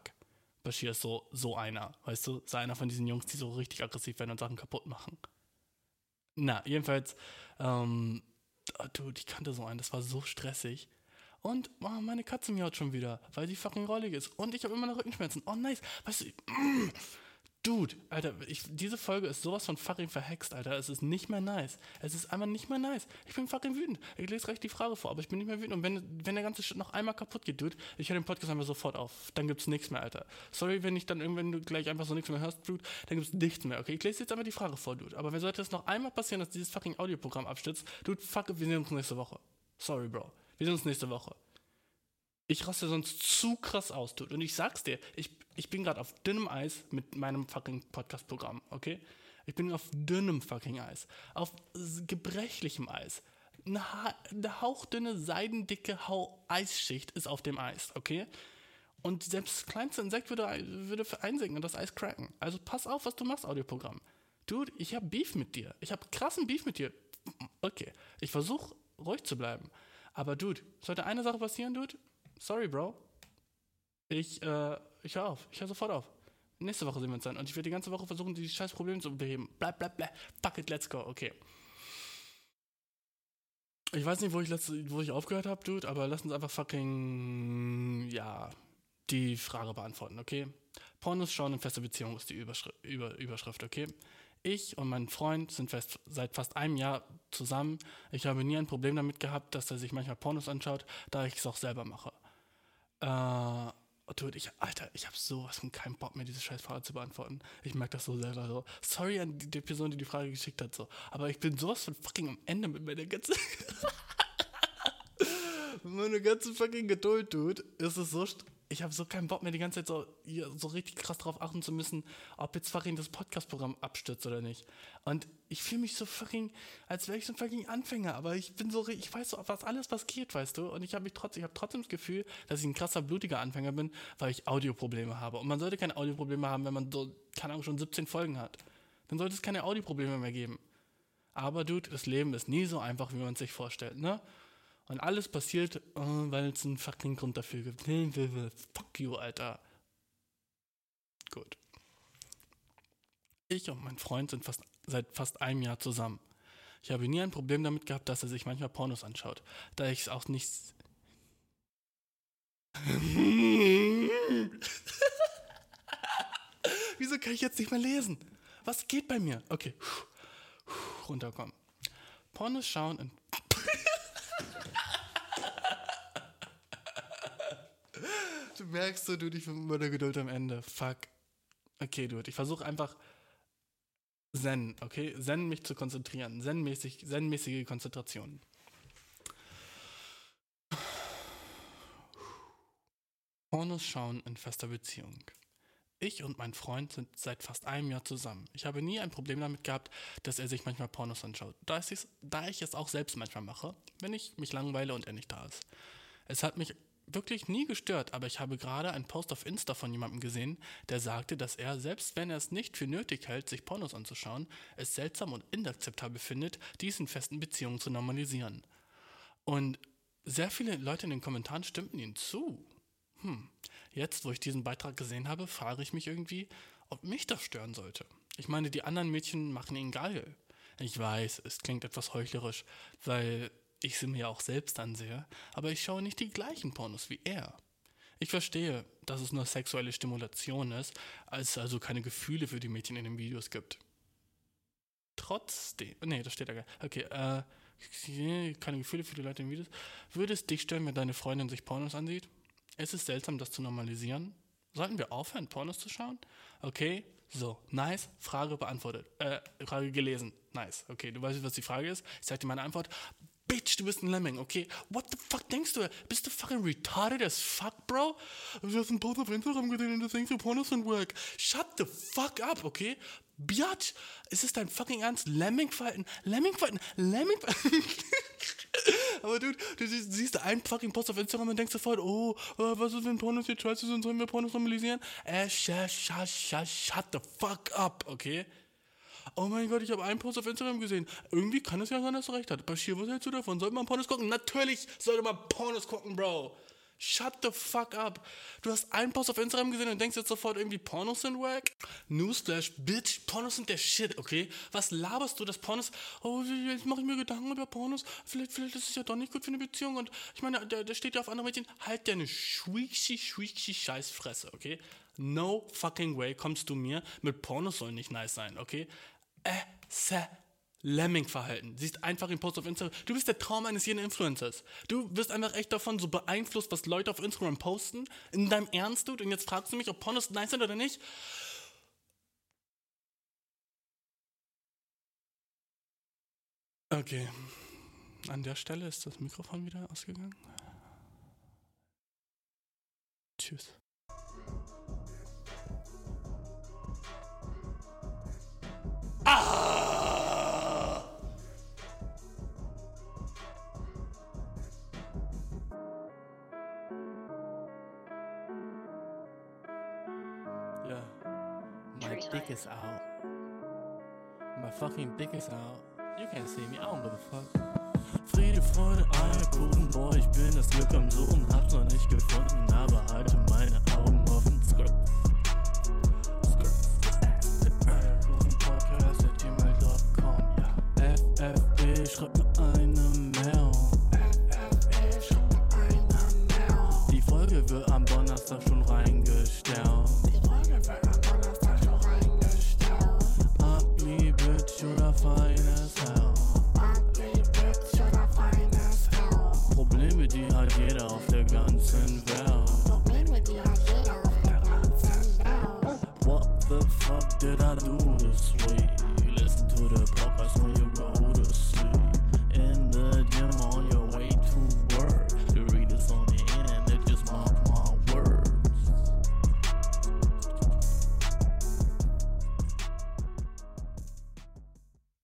Bashir ist so, so einer, weißt du? So einer von diesen Jungs, die so richtig aggressiv werden und Sachen kaputt machen. Na, jedenfalls, ähm, oh, dude, ich kannte so einen, das war so stressig. Und oh, meine Katze miaut schon wieder, weil die fucking rollig ist. Und ich habe immer noch Rückenschmerzen. Oh, nice. Weißt du, mm, Dude, Alter, ich, diese Folge ist sowas von fucking verhext, Alter. Es ist nicht mehr nice. Es ist einfach nicht mehr nice. Ich bin fucking wütend. Ich lese recht die Frage vor, aber ich bin nicht mehr wütend. Und wenn, wenn der ganze Shit noch einmal kaputt geht, Dude, ich höre den Podcast einfach sofort auf. Dann gibt's nichts mehr, Alter. Sorry, wenn ich dann irgendwann du gleich einfach so nichts mehr hörst, Dude, dann gibt's nichts mehr, okay? Ich lese jetzt einfach die Frage vor, Dude. Aber wenn sollte es noch einmal passieren, dass dieses fucking Audioprogramm abstürzt, Dude, fuck, wir sehen uns nächste Woche. Sorry, Bro. Wir sehen uns nächste Woche. Ich raste sonst zu krass aus, dude. Und ich sag's dir, ich, ich bin gerade auf dünnem Eis mit meinem fucking Podcast-Programm, okay? Ich bin auf dünnem fucking Eis. Auf gebrechlichem Eis. Eine, ha eine hauchdünne, seidendicke Hau Eisschicht ist auf dem Eis, okay? Und selbst das kleinste Insekt würde, würde einsinken und das Eis cracken. Also pass auf, was du machst, Audioprogramm. Dude, ich habe Beef mit dir. Ich habe krassen Beef mit dir. Okay, ich versuche ruhig zu bleiben. Aber Dude, sollte eine Sache passieren, Dude? Sorry, Bro. Ich, äh, ich höre auf. Ich höre sofort auf. Nächste Woche sehen wir uns dann. Und ich werde die ganze Woche versuchen, die scheiß Probleme zu beheben. Bleib, bleib, bleib. Fuck it, let's go. Okay. Ich weiß nicht, wo ich, letzte, wo ich aufgehört habe, Dude, aber lass uns einfach fucking, ja, die Frage beantworten, okay? Pornos schauen in fester Beziehung ist die Überschri Über Überschrift, okay? Ich und mein Freund sind fest, seit fast einem Jahr zusammen. Ich habe nie ein Problem damit gehabt, dass er sich manchmal Pornos anschaut, da ich es auch selber mache. Äh, Dude, ich, Alter, ich habe sowas von keinen Bock mehr, diese scheiß Frage zu beantworten. Ich merke das so selber so. Sorry an die, die, Person, die die Frage geschickt hat, so. Aber ich bin sowas von fucking am Ende mit meiner ganzen. mit meiner ganzen fucking Geduld, Dude. Ist es so ich habe so keinen Bock mehr, die ganze Zeit so, so richtig krass darauf achten zu müssen, ob jetzt fucking das Podcast-Programm abstürzt oder nicht. Und ich fühle mich so fucking, als wäre ich so ein fucking Anfänger, aber ich bin so, ich weiß so, was alles was geht, weißt du? Und ich habe mich trotzdem, ich habe trotzdem das Gefühl, dass ich ein krasser, blutiger Anfänger bin, weil ich Audioprobleme habe. Und man sollte keine Audioprobleme haben, wenn man so, keine Ahnung, schon 17 Folgen hat. Dann sollte es keine Audioprobleme mehr geben. Aber, Dude, das Leben ist nie so einfach, wie man es sich vorstellt, ne? Und alles passiert, oh, weil es einen fucking Grund dafür gibt. Fuck you, Alter. Gut. Ich und mein Freund sind fast, seit fast einem Jahr zusammen. Ich habe nie ein Problem damit gehabt, dass er sich manchmal Pornos anschaut, da ich es auch nicht. Wieso kann ich jetzt nicht mehr lesen? Was geht bei mir? Okay. Runterkommen. Pornos schauen in Du merkst du, ich bin mit meiner Geduld am Ende. Fuck. Okay, Dude, ich versuche einfach Zen, okay? Zen mich zu konzentrieren. Zen-mäßig, Zen-mäßige Konzentration. Pornos schauen in fester Beziehung. Ich und mein Freund sind seit fast einem Jahr zusammen. Ich habe nie ein Problem damit gehabt, dass er sich manchmal Pornos anschaut, da, es, da ich es auch selbst manchmal mache, wenn ich mich langweile und er nicht da ist. Es hat mich wirklich nie gestört, aber ich habe gerade einen Post auf Insta von jemandem gesehen, der sagte, dass er, selbst wenn er es nicht für nötig hält, sich Pornos anzuschauen, es seltsam und inakzeptabel findet, dies in festen Beziehungen zu normalisieren. Und sehr viele Leute in den Kommentaren stimmten ihm zu. Hm, jetzt, wo ich diesen Beitrag gesehen habe, frage ich mich irgendwie, ob mich das stören sollte. Ich meine, die anderen Mädchen machen ihn geil. Ich weiß, es klingt etwas heuchlerisch, weil ich sie mir auch selbst ansehe, aber ich schaue nicht die gleichen Pornos wie er. Ich verstehe, dass es nur sexuelle Stimulation ist, als es also keine Gefühle für die Mädchen in den Videos gibt. Trotzdem, nee, das steht da gar Okay, äh, keine Gefühle für die Leute in den Videos. Würde es dich stören, wenn deine Freundin sich Pornos ansieht? Es ist seltsam, das zu normalisieren. Sollten wir aufhören, Pornos zu schauen? Okay, so, nice, Frage beantwortet. Äh, Frage gelesen. Nice. Okay, du weißt, was die Frage ist. Ich sag dir meine Antwort. Bitch, du bist ein Lemming, okay? What the fuck denkst du? Bist du fucking retarded as fuck, bro? Du hast einen Post auf Instagram gesehen und du denkst, Pornos sind work. Shut the fuck up, okay? Biatch, ist es dein fucking Ernst? Lemming-Verhalten, Lemming-Verhalten, Lemming-Verhalten. Aber du, du siehst einen fucking Post auf Instagram und denkst sofort, oh, uh, was ist, wenn Pornos jetzt scheiße sind, sollen wir Pornos normalisieren? Äh, shut, shut, shut, shut the fuck up, okay? Oh mein Gott, ich habe einen Post auf Instagram gesehen. Irgendwie kann es ja sein, dass du recht hat. Bashir, was hältst du davon? Sollte man Pornos gucken? Natürlich sollte man Pornos gucken, Bro. Shut the fuck up. Du hast einen Post auf Instagram gesehen und denkst jetzt sofort irgendwie Pornos sind wack? Newsflash, Bitch, Pornos sind der Shit, okay? Was laberst du, dass Pornos, oh, jetzt mache ich mir Gedanken über Pornos, vielleicht, vielleicht ist es ja doch nicht gut für eine Beziehung und ich meine, der, der steht ja auf andere Mädchen, halt deine schwiexi, schwiexi Scheißfresse, okay? No fucking way kommst du mir mit Pornos sollen nicht nice sein, okay? Äh, Lemming-Verhalten. Siehst einfach im Post auf Instagram. Du bist der Traum eines jeden Influencers. Du wirst einfach echt davon so beeinflusst, was Leute auf Instagram posten. In deinem Ernst, du? Und jetzt fragst du mich, ob Pornos nice sind oder nicht? Okay. An der Stelle ist das Mikrofon wieder ausgegangen. Tschüss. Dick is out. My fucking dick is out. You can't see me, I don't give a fuck. Friede, Freude, Eierkuchen, boah, ich bin das Glück am Suchen, hab's noch nicht gefunden, aber halte meine Augen offen. Skrrt.